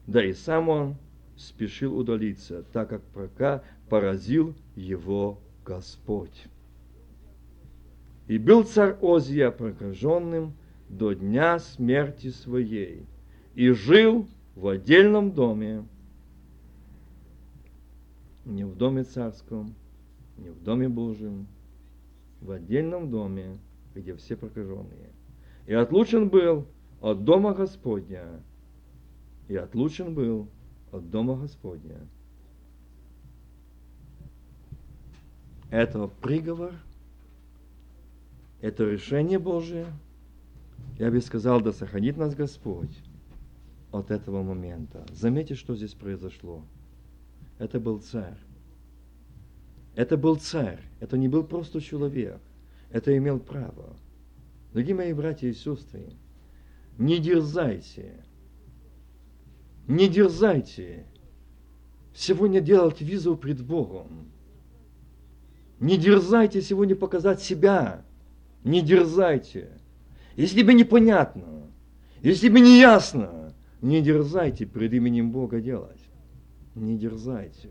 Speaker 1: Да и сам он спешил удалиться, так как прока поразил его Господь. И был царь Озия прокаженным до дня смерти своей, и жил в отдельном доме, не в доме царском, не в Доме Божьем, в отдельном доме, где все прокаженные. И отлучен был от Дома Господня, и отлучен был от Дома Господня. Это приговор, это решение Божие. Я бы сказал, да сохранит нас Господь от этого момента. Заметьте, что здесь произошло. Это был царь. Это был царь, это не был просто человек, это имел право. Дорогие мои братья и сестры, не дерзайте, не дерзайте сегодня делать визу пред Богом. Не дерзайте сегодня показать себя, не дерзайте. Если бы непонятно, если бы не ясно, не дерзайте пред именем Бога делать. Не дерзайте.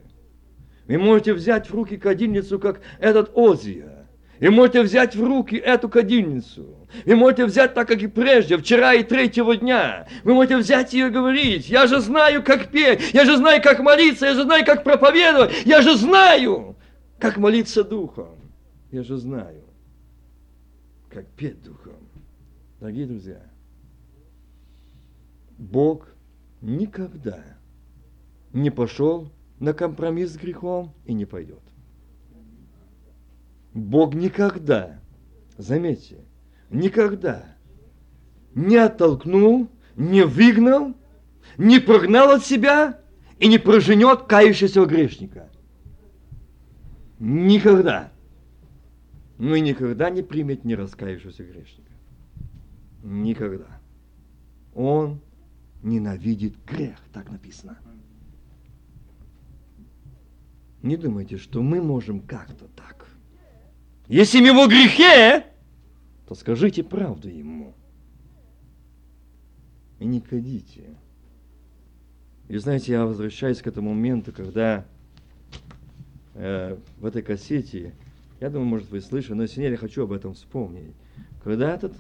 Speaker 1: Вы можете взять в руки кадильницу, как этот Озия. И можете взять в руки эту кадильницу. Вы можете взять так, как и прежде, вчера и третьего дня. Вы можете взять ее и говорить, я же знаю, как петь, я же знаю, как молиться, я же знаю, как проповедовать, я же знаю, как молиться духом. Я же знаю, как петь духом. Дорогие друзья, Бог никогда не пошел на компромисс с грехом и не пойдет. Бог никогда, заметьте, никогда не оттолкнул, не выгнал, не прогнал от себя и не проженет кающегося грешника. Никогда. Ну и никогда не примет не раскаявшегося грешника. Никогда. Он ненавидит грех, так написано. Не думайте, что мы можем как-то так. Если его грехе, то скажите правду ему. И не кадите. И знаете, я возвращаюсь к этому моменту, когда э, в этой кассете, я думаю, может, вы слышали, но если нет, я хочу об этом вспомнить. Когда этот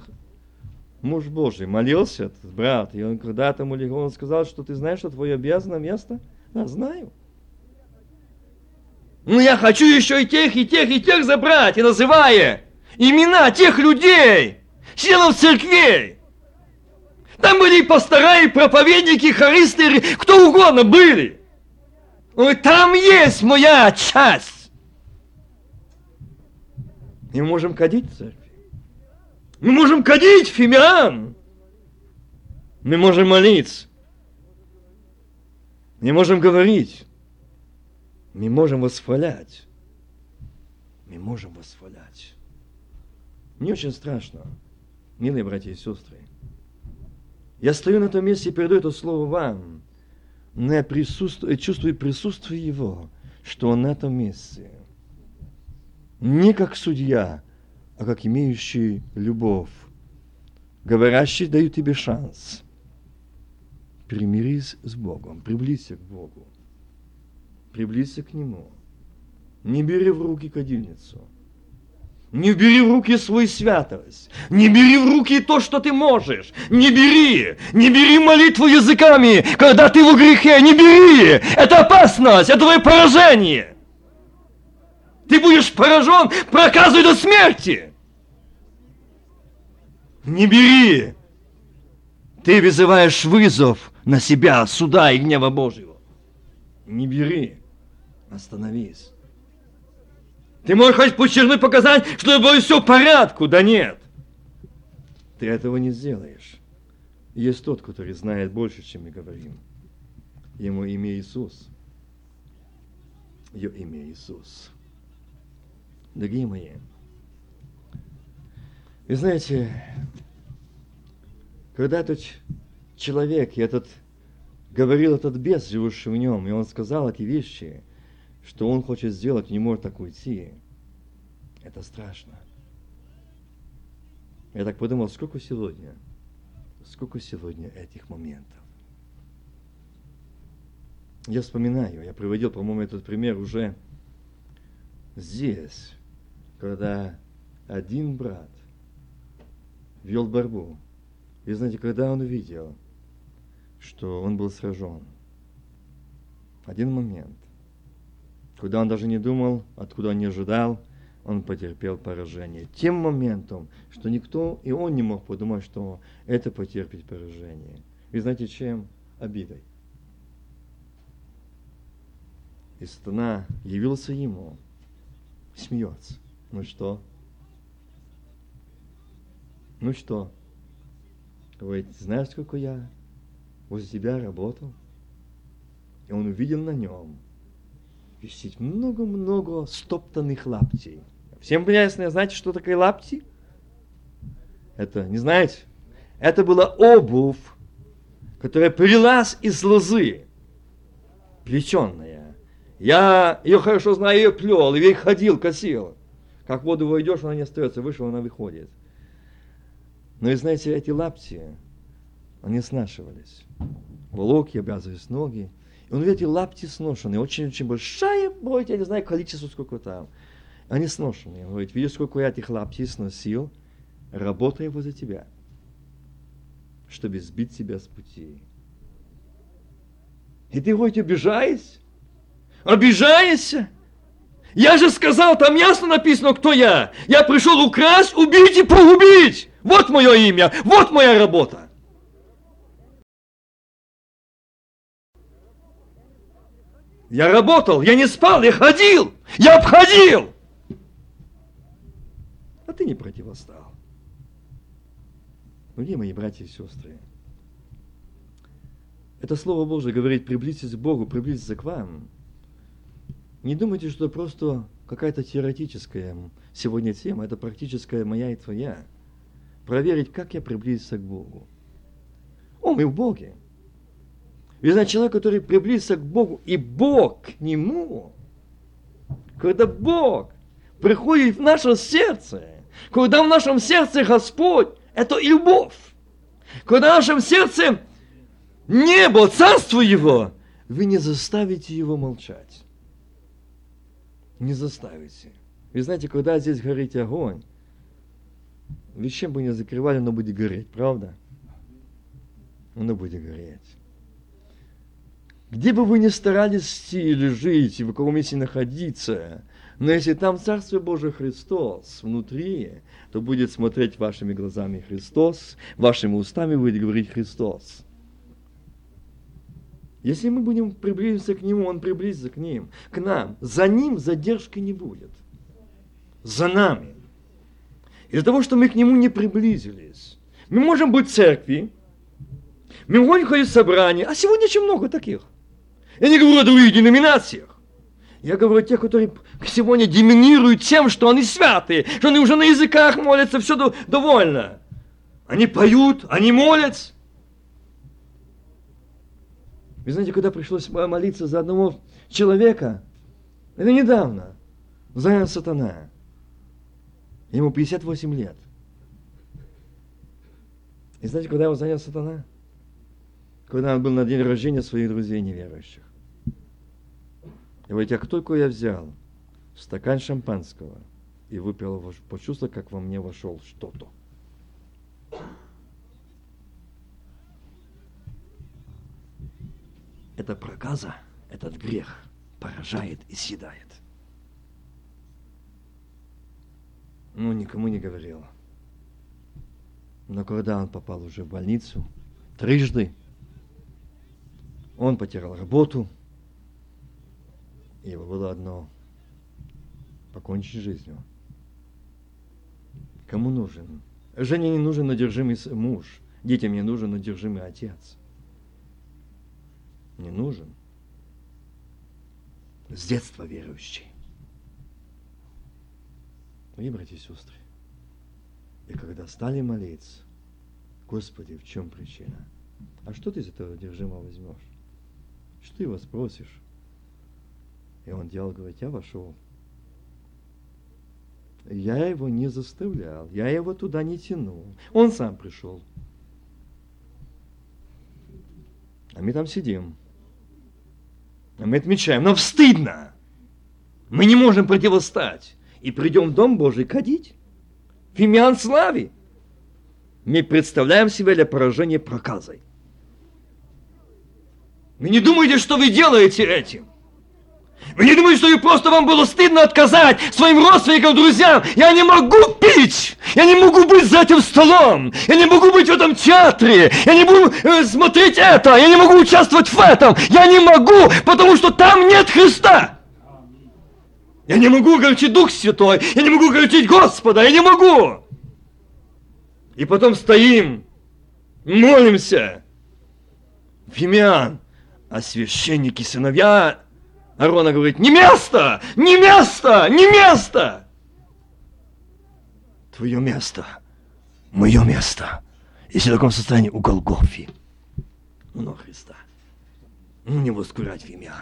Speaker 1: муж Божий молился, этот брат, и он когда-то молил, он сказал, что ты знаешь, что твое обязанное место? Да, знаю. Ну я хочу еще и тех, и тех, и тех забрать, и называя имена тех людей, членов церквей. Там были и пастора, и проповедники, и хористы, кто угодно были. Ой, там есть моя часть. И мы можем кадить церкви. Мы можем кадить фимиам. Мы можем молиться. Мы можем говорить. Мы можем восхвалять. Мы можем восхвалять. Мне очень страшно, милые братья и сестры. Я стою на том месте и передаю это слово вам, но я присутствую, чувствую присутствие Его, что Он на этом месте. Не как судья, а как имеющий любовь. Говорящий даю тебе шанс. Примирись с Богом, приблизься к Богу, приблизься к Нему. Не бери в руки кадильницу – не бери в руки свою святость. Не бери в руки то, что ты можешь. Не бери. Не бери молитву языками, когда ты в грехе. Не бери. Это опасность. Это твое поражение. Ты будешь поражен проказой до смерти. Не бери. Ты вызываешь вызов на себя суда и гнева Божьего. Не бери. Остановись. Ты можешь хоть подчеркнуть, показать, что было все в порядку. Да нет. Ты этого не сделаешь. Есть тот, который знает больше, чем мы говорим. Ему имя Иисус. Ее имя Иисус. Дорогие мои, вы знаете, когда этот человек, этот говорил этот бес, живущий в нем, и он сказал эти вещи – что он хочет сделать, не может так уйти. Это страшно. Я так подумал, сколько сегодня, сколько сегодня этих моментов. Я вспоминаю, я приводил, по-моему, этот пример уже здесь, когда один брат вел борьбу. И знаете, когда он увидел, что он был сражен, один момент, Куда он даже не думал, откуда он не ожидал, он потерпел поражение. Тем моментом, что никто и он не мог подумать, что это потерпит поражение. Вы знаете, чем? Обидой. И сатана явился ему, смеется. Ну что? Ну что? Говорит, знаешь, сколько я возле тебя работал? И он увидел на нем висеть много-много стоптанных лаптей. Всем ясно, знаете, что такое лапти? Это, не знаете? Это была обувь, которая прилась из лозы, плеченная. Я ее хорошо знаю, ее плел, и ей ходил, косил. Как в воду войдешь, она не остается, вышел, она выходит. Но и знаете, эти лапти, они снашивались. Волоки, обвязывались ноги. Он видит, эти лапти сношенные, очень-очень большая, будет, я не знаю, количество сколько там. Они сношенные. Он говорит, видишь, сколько я этих лаптей сносил, работая возле тебя, чтобы сбить тебя с пути. И ты, говорит, обижаешься? Обижаешься? Я же сказал, там ясно написано, кто я. Я пришел украсть, убить и погубить. Вот мое имя, вот моя работа. Я работал, я не спал, я ходил, я обходил. А ты не противостал. Ну, где мои братья и сестры? Это Слово Божье говорит, приблизьтесь к Богу, приблизиться к вам. Не думайте, что просто какая-то теоретическая сегодня тема, это практическая моя и твоя. Проверить, как я приблизился к Богу. О, мы в Боге. Знаете, человек, который приблизился к Богу, и Бог к нему, когда Бог приходит в наше сердце, когда в нашем сердце Господь, это любовь. Когда в нашем сердце небо, царство Его, вы не заставите Его молчать. Не заставите. Вы знаете, когда здесь горит огонь, вы чем бы не закрывали, оно будет гореть, правда? Оно будет гореть. Где бы вы ни старались или жить, и в каком месте находиться, но если там Царство Божие Христос внутри, то будет смотреть вашими глазами Христос, вашими устами будет говорить Христос. Если мы будем приблизиться к Нему, Он приблизится к ним, к нам. За Ним задержки не будет. За нами. Из-за того, что мы к Нему не приблизились. Мы можем быть в церкви, мы можем ходить в собрания, а сегодня очень много таких. Я не говорю о других деноминациях. Я говорю о тех, которые сегодня доминируют тем, что они святые, что они уже на языках молятся, все довольно. Они поют, они молятся. Вы знаете, когда пришлось молиться за одного человека, это недавно, занял сатана. Ему 58 лет. И знаете, когда его занял сатана? Когда он был на день рождения своих друзей неверующих. И говорит, как только я взял стакан шампанского и выпил почувствовал, как во мне вошел что-то. Эта проказа, этот грех поражает и съедает. Ну, никому не говорил. Но когда он попал уже в больницу, трижды, он потерял работу, его было одно – покончить жизнью. Кому нужен? Жене не нужен надержимый муж, детям не нужен надержимый отец – не нужен. С детства верующий. Мои братья и сестры, и когда стали молиться, Господи, в чем причина? А что ты из этого держимого возьмешь? Что ты его спросишь? И он делал, говорит, я вошел. Я его не заставлял, я его туда не тянул. Он сам пришел. А мы там сидим. Мы отмечаем, нам стыдно. Мы не можем противостать. И придем в Дом Божий кадить. Фимиан славе. Мы представляем себя для поражения проказой. Вы не думайте, что вы делаете этим. Вы не думаете, что просто вам было стыдно отказать своим родственникам, друзьям? Я не могу пить! Я не могу быть за этим столом! Я не могу быть в этом театре! Я не буду э, смотреть это! Я не могу участвовать в этом! Я не могу, потому что там нет Христа! Я не могу горчить Дух Святой! Я не могу горчить Господа! Я не могу! И потом стоим, молимся. Фимиан, а священники, сыновья Арона говорит, не место, не место, не место. Твое место, мое место. Если в таком состоянии у Голгофи, но Христа. Ну, не воскурять в имя.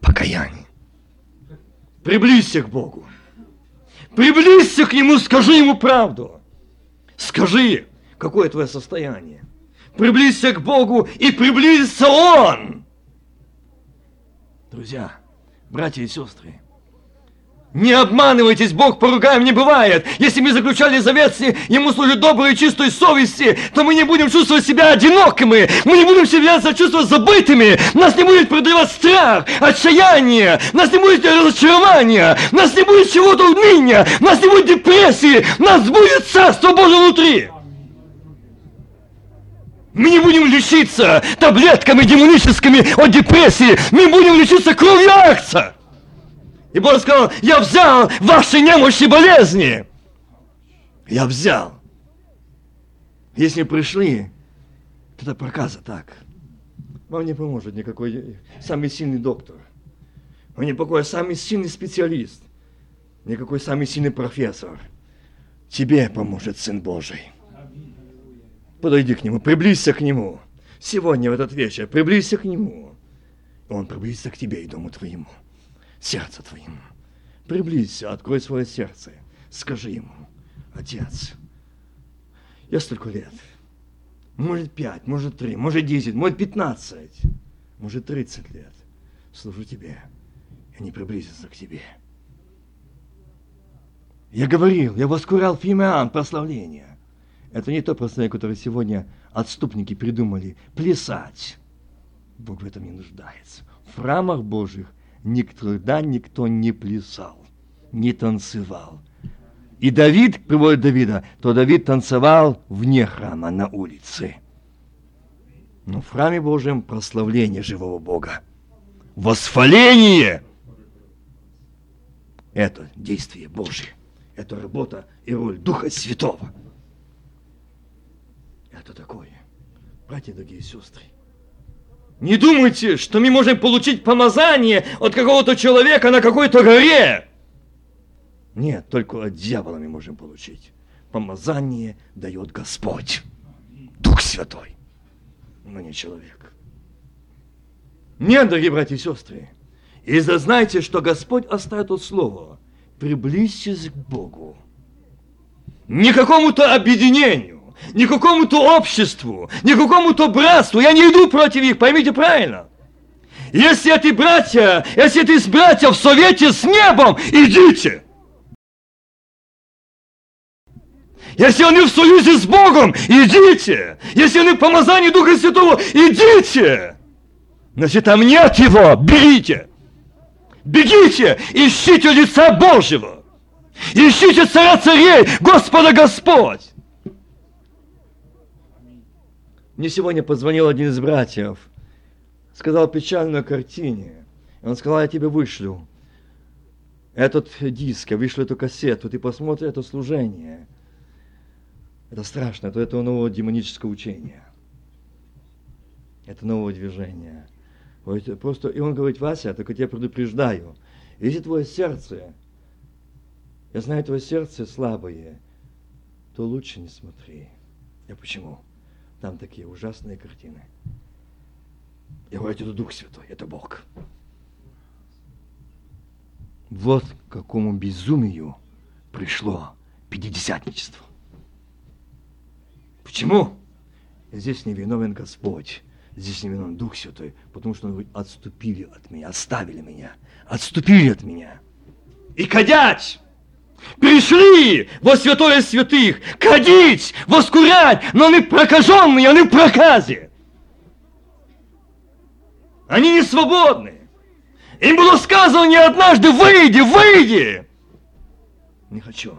Speaker 1: Покаяние. Приблизься к Богу. Приблизься к Нему, скажи Ему правду. Скажи, какое твое состояние. Приблизься к Богу, и приблизится Он. Друзья, братья и сестры, не обманывайтесь, Бог поругаем не бывает. Если мы заключали завет Ему служит доброй и чистой совести, то мы не будем чувствовать себя одинокими, мы не будем себя чувствовать забытыми, нас не будет продавать страх, отчаяние, нас не будет разочарования, нас не будет чего-то уныния, нас не будет депрессии, нас будет Царство Божие внутри. Мы не будем лечиться таблетками демоническими от депрессии. Мы будем лечиться кровью акца. И Бог сказал, я взял ваши немощи болезни. Я взял. Если пришли, то это проказа так. Вам не поможет никакой самый сильный доктор. Вам не поможет самый сильный специалист. Никакой самый сильный профессор. Тебе поможет Сын Божий. Подойди к Нему, приблизься к Нему. Сегодня, в этот вечер, приблизься к Нему. И Он приблизится к тебе и дому твоему, сердце твоему. Приблизься, открой свое сердце. Скажи Ему, Отец, я столько лет, может пять, может три, может десять, может пятнадцать, может тридцать лет служу Тебе и не приблизиться к Тебе. Я говорил, я воскурял Фимеан прославление. Это не то прославление, которое сегодня отступники придумали. Плясать. Бог в этом не нуждается. В храмах Божьих никогда никто не плясал, не танцевал. И Давид, приводит Давида, то Давид танцевал вне храма, на улице. Но в храме Божьем прославление живого Бога. Восхваление! Это действие Божье. Это работа и роль Духа Святого. Это такое. Братья, дорогие сестры, не думайте, что мы можем получить помазание от какого-то человека на какой-то горе. Нет, только от дьявола мы можем получить. Помазание дает Господь, Дух Святой, но не человек. Нет, дорогие братья и сестры, и зазнайте, что Господь оставит от слова, приблизьтесь к Богу. Не какому-то объединению, ни какому-то обществу, ни какому-то братству. Я не иду против них, поймите правильно. Если эти братья, если эти братья в совете с небом, идите. Если они в союзе с Богом, идите. Если они в помазании Духа Святого, идите. Если там нет его, берите. Бегите, ищите лица Божьего. Ищите царя царей, Господа Господь. Мне сегодня позвонил один из братьев, сказал печальную картине. Он сказал, я тебе вышлю этот диск, я вышлю эту кассету, ты посмотри это служение. Это страшно, это, это новое демоническое учение. Это новое движение. Просто, и он говорит, Вася, только тебя предупреждаю, если твое сердце, я знаю, твое сердце слабое, то лучше не смотри. Я почему? Там такие ужасные картины. Я говорю, это Дух Святой, это Бог. Вот к какому безумию пришло пятидесятничество. Почему? Здесь не виновен Господь, здесь не виновен Дух Святой, потому что он отступили от меня, оставили меня, отступили от меня. И кадять! Пришли во святое святых, кадить, воскурять, но они прокаженные, они в проказе. Они не свободны. Им было сказано не однажды, выйди, выйди. Не хочу.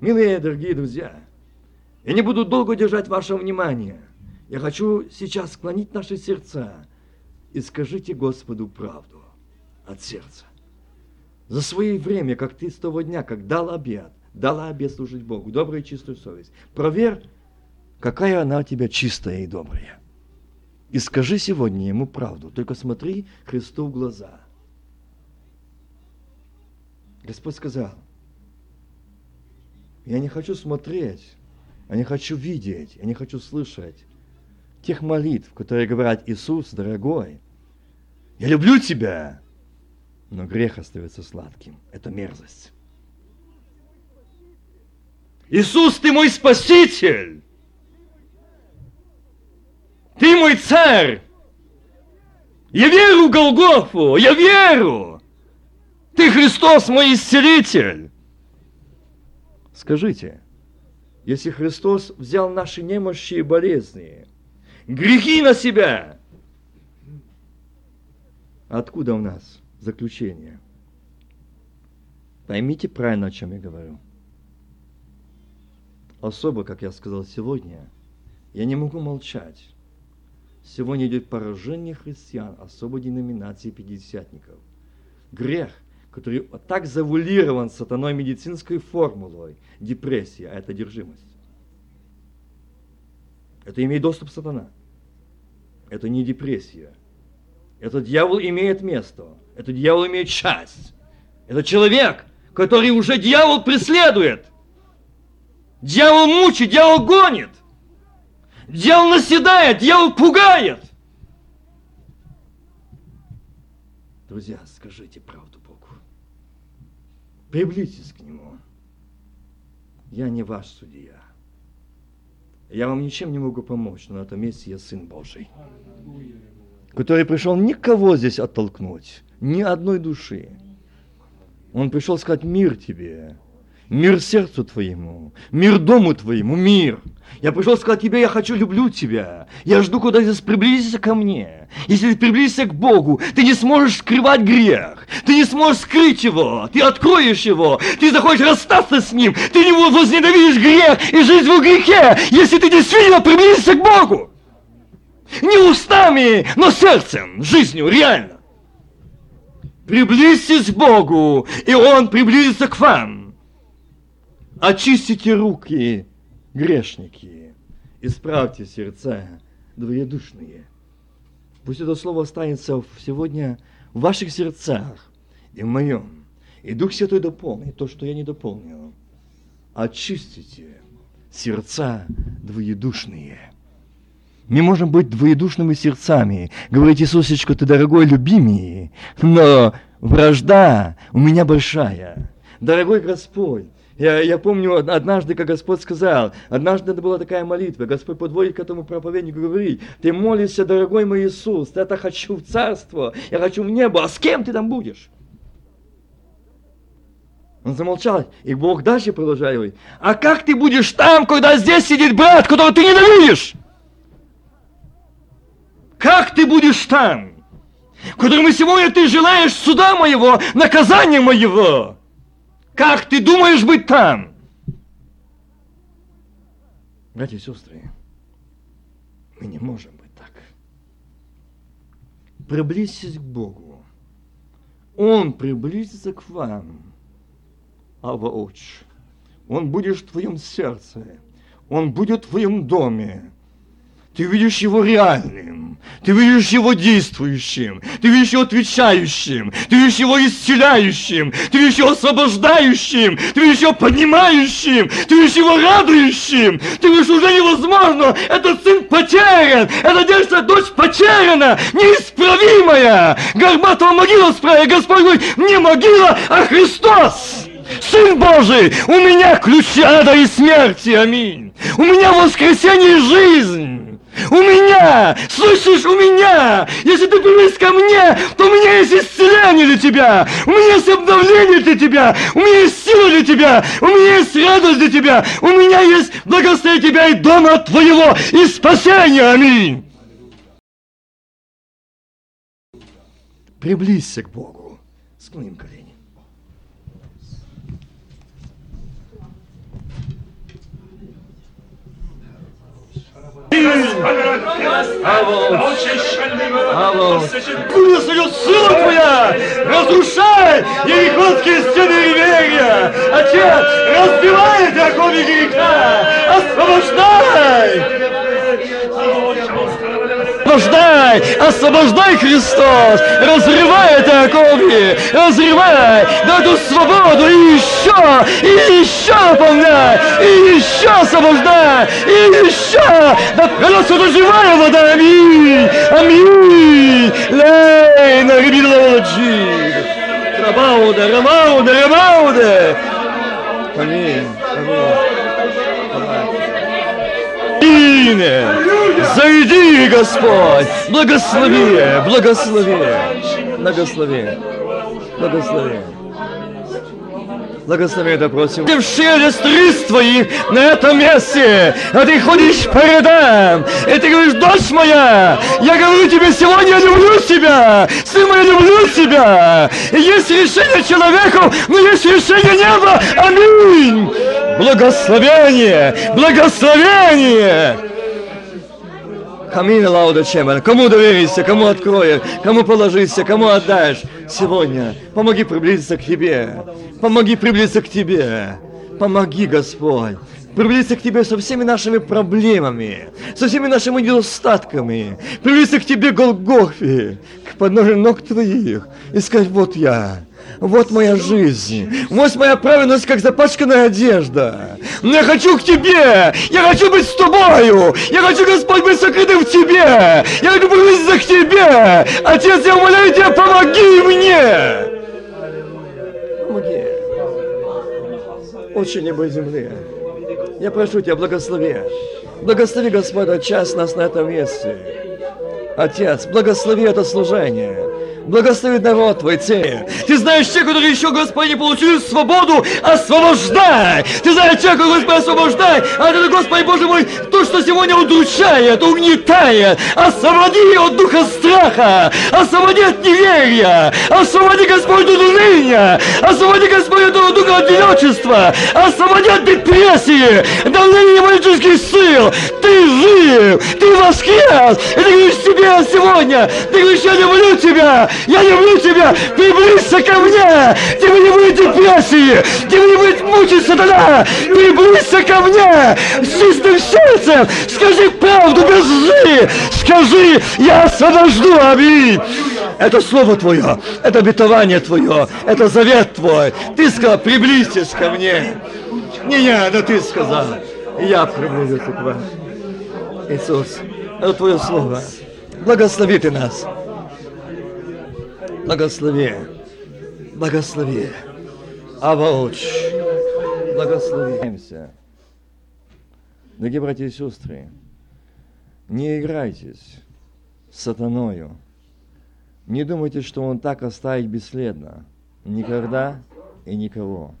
Speaker 1: Милые, дорогие друзья, я не буду долго держать ваше внимание. Я хочу сейчас склонить наши сердца и скажите Господу правду от сердца за свое время, как ты с того дня, как дал обед, дала обед служить Богу, добрую и чистую совесть. Проверь, какая она у тебя чистая и добрая. И скажи сегодня ему правду, только смотри Христу в глаза. Господь сказал, я не хочу смотреть, я не хочу видеть, я не хочу слышать тех молитв, которые говорят, Иисус, дорогой, я люблю тебя, но грех остается сладким. Это мерзость. Иисус, ты мой спаситель! Ты мой царь! Я верю в Голгофу! Я верю! Ты Христос, мой исцелитель! Скажите, если Христос взял наши немощи и болезни, грехи на себя, откуда у нас заключение. Поймите правильно, о чем я говорю. Особо, как я сказал сегодня, я не могу молчать. Сегодня идет поражение христиан, особо деноминации пятидесятников. Грех, который так завулирован сатаной медицинской формулой, депрессия, а это одержимость. Это имеет доступ сатана. Это не депрессия. Этот дьявол имеет место. Этот дьявол имеет часть. Это человек, который уже дьявол преследует. Дьявол мучит, дьявол гонит. Дьявол наседает, дьявол пугает. Друзья, скажите правду Богу. Приблизьтесь к Нему. Я не ваш судья. Я вам ничем не могу помочь, но на этом месте я Сын Божий который пришел никого здесь оттолкнуть, ни одной души. Он пришел сказать мир тебе, мир сердцу твоему, мир дому твоему, мир. Я пришел сказать тебе, я хочу, люблю тебя. Я жду, когда ты приблизишься ко мне. Если ты приблизишься к Богу, ты не сможешь скрывать грех. Ты не сможешь скрыть его. Ты откроешь его. Ты захочешь расстаться с ним. Ты не возненавидишь грех и жизнь в грехе, если ты действительно приблизишься к Богу. Не устами, но сердцем, жизнью, реально. Приблизьтесь к Богу, и Он приблизится к вам. Очистите руки, грешники, исправьте сердца двоедушные. Пусть это слово останется сегодня в ваших сердцах и в моем. И Дух Святой дополнит то, что я не дополнил. Очистите сердца двоедушные. Мы можем быть двоедушными сердцами. Говорить, Иисусечка, ты дорогой, любимый, но вражда у меня большая. Дорогой Господь, я, я помню однажды, как Господь сказал, однажды это была такая молитва, Господь подводит к этому проповеднику, говорит, ты молишься, дорогой мой Иисус, я так хочу в царство, я хочу в небо, а с кем ты там будешь? Он замолчал, и Бог дальше продолжает а как ты будешь там, когда здесь сидит брат, которого ты ненавидишь? Как ты будешь там, которому сегодня ты желаешь суда моего, наказания моего? Как ты думаешь быть там? Братья и сестры, мы не можем быть так. Приблизьтесь к Богу. Он приблизится к вам. Ава Отч. Он будет в твоем сердце. Он будет в твоем доме. Ты видишь его реальным, ты видишь его действующим, ты видишь его отвечающим, ты видишь его исцеляющим, ты видишь его освобождающим, ты видишь его поднимающим, ты видишь его радующим, ты видишь уже невозможно, этот сын потерян, эта девушка дочь потеряна, неисправимая, горбатого могила справа, Господь говорит, не могила, а Христос. Сын Божий, у меня ключи ада и смерти, аминь. У меня воскресенье и жизнь. У меня, слышишь, у меня, если ты прилез ко мне, то у меня есть исцеление для тебя, у меня есть обновление для тебя, у меня есть сила для тебя, у меня есть радость для тебя, у меня есть благословение тебя и дома твоего, и спасение, аминь. Приблизься к Богу, склоним колени. Благословит сила Твоя! Разрушай ерихонские стены Риверия! Отец, разбивай драконы греха! Освобождай! Освобождай! Освобождай, Христос! Разрывай это оковье! Разрывай! Да эту свободу и еще! И еще наполняй! И еще освобождай! И еще! Да прелестно живая вода! Аминь! Аминь! Лей, на ребилоджи! Рабауда, Рабауда, Рабауда! Аминь! Аминь! Аминь! Зайди, Господь! Благослови! Благослови! Благослови! Благослови! Благослови это просим. Ты в шелест рис твоих на этом месте, а ты ходишь по рядам, и ты говоришь, дочь моя, я говорю тебе сегодня, я люблю тебя, сын мой, я люблю тебя. И есть решение человеку, но есть решение неба. Аминь. Благословение, благословение. Камин лауда чемер. Кому доверишься, кому откроешь, кому положишься, кому отдашь сегодня. Помоги приблизиться к Тебе. Помоги приблизиться к Тебе. Помоги, Господь приблизиться к Тебе со всеми нашими проблемами, со всеми нашими недостатками, приблизиться к Тебе, Голгофе, к подножию ног Твоих, и сказать, вот я, вот моя жизнь. Вот моя праведность, как запачканная одежда. Но я хочу к Тебе. Я хочу быть с Тобою. Я хочу, Господь, быть сокрытым в Тебе. Я хочу приблизиться к Тебе. Отец, я умоляю Тебя, помоги мне. Помоги. Очень небо и земле. Я прошу Тебя, благослови. Благослови, Господь, час нас на этом месте. Отец, благослови это служение. Благословит народ Твой, Царь. Ты знаешь те, которые еще, Господи, получили свободу, освобождай. Ты знаешь тех, Господи, освобождай. А это, Господи, Боже мой, то, что сегодня удручает, угнетает. Освободи от духа страха. Освободи от неверия. Освободи, Господь, от уныния. Освободи, Господь, от духа одиночества. Освободи от депрессии. Давление политических сил. Ты жив. Ты воскрес. И ты говоришь себе сегодня. Ты говоришь, я люблю тебя. Я люблю тебя, приблизься ко мне, тебе не будет депрессии, тебе не будет мучить сатана, приблизься ко мне с чистым сердцем, скажи правду без лжи, скажи, я освобожду, аминь. Это слово твое, это обетование твое, это завет твой. Ты сказал, приблизьтесь ко мне. Не я, но ты сказал. Я приблизился к вам. Иисус, это твое слово. Благослови ты нас. Благослови. Благослови. Авауч. Благослови. Дорогие братья и сестры, не играйтесь с сатаною. Не думайте, что он так оставить бесследно. Никогда и никого.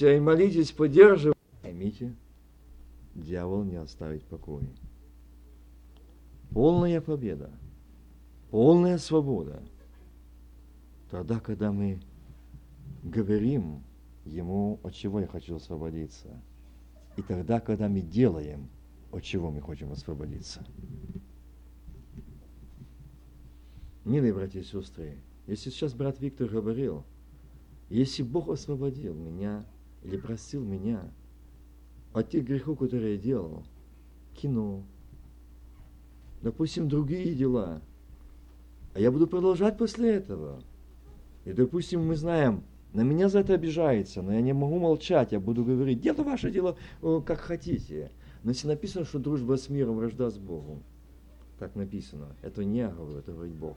Speaker 1: И молитесь, поддерживайте. Поймите, дьявол не оставить покоя. Полная победа, полная свобода. Тогда, когда мы говорим ему, от чего я хочу освободиться. И тогда, когда мы делаем, от чего мы хотим освободиться. Милые братья и сестры, если сейчас брат Виктор говорил, если Бог освободил меня или простил меня от тех грехов, которые я делал, кино, допустим, другие дела, а я буду продолжать после этого. И, допустим, мы знаем, на меня за это обижается, но я не могу молчать, я буду говорить, дело ваше дело, как хотите. Но если написано, что дружба с миром вражда с Богом, так написано, это не я говорю, это говорит Бог.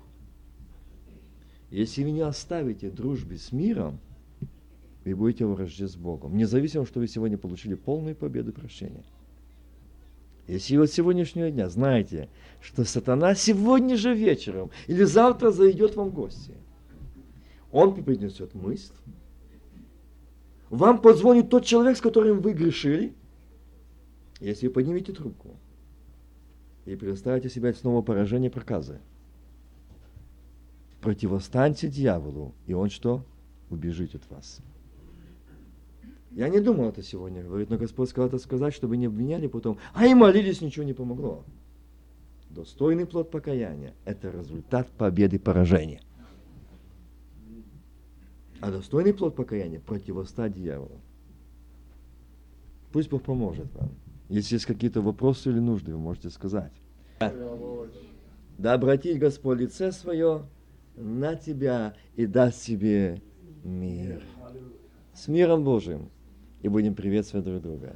Speaker 1: Если вы не оставите дружбы с миром, вы будете в вражде с Богом. Независимо, что вы сегодня получили полную победу и прощение. Если вот сегодняшнего дня знаете, что сатана сегодня же вечером или завтра зайдет вам в гости, он принесет мысль, вам позвонит тот человек, с которым вы грешили, если вы поднимете трубку и представите себя снова поражение проказы, противостаньте дьяволу, и он что? Убежит от вас. Я не думал это сегодня говорить, но Господь сказал это сказать, чтобы не обвиняли потом. А и молились, ничего не помогло. Достойный плод покаяния – это результат победы поражения. А достойный плод покаяния – противостать дьяволу. Пусть Бог поможет вам. Если есть какие-то вопросы или нужды, вы можете сказать. Да обратить Господь лице свое на тебя и даст тебе мир. С миром Божьим. И будем приветствовать друг друга.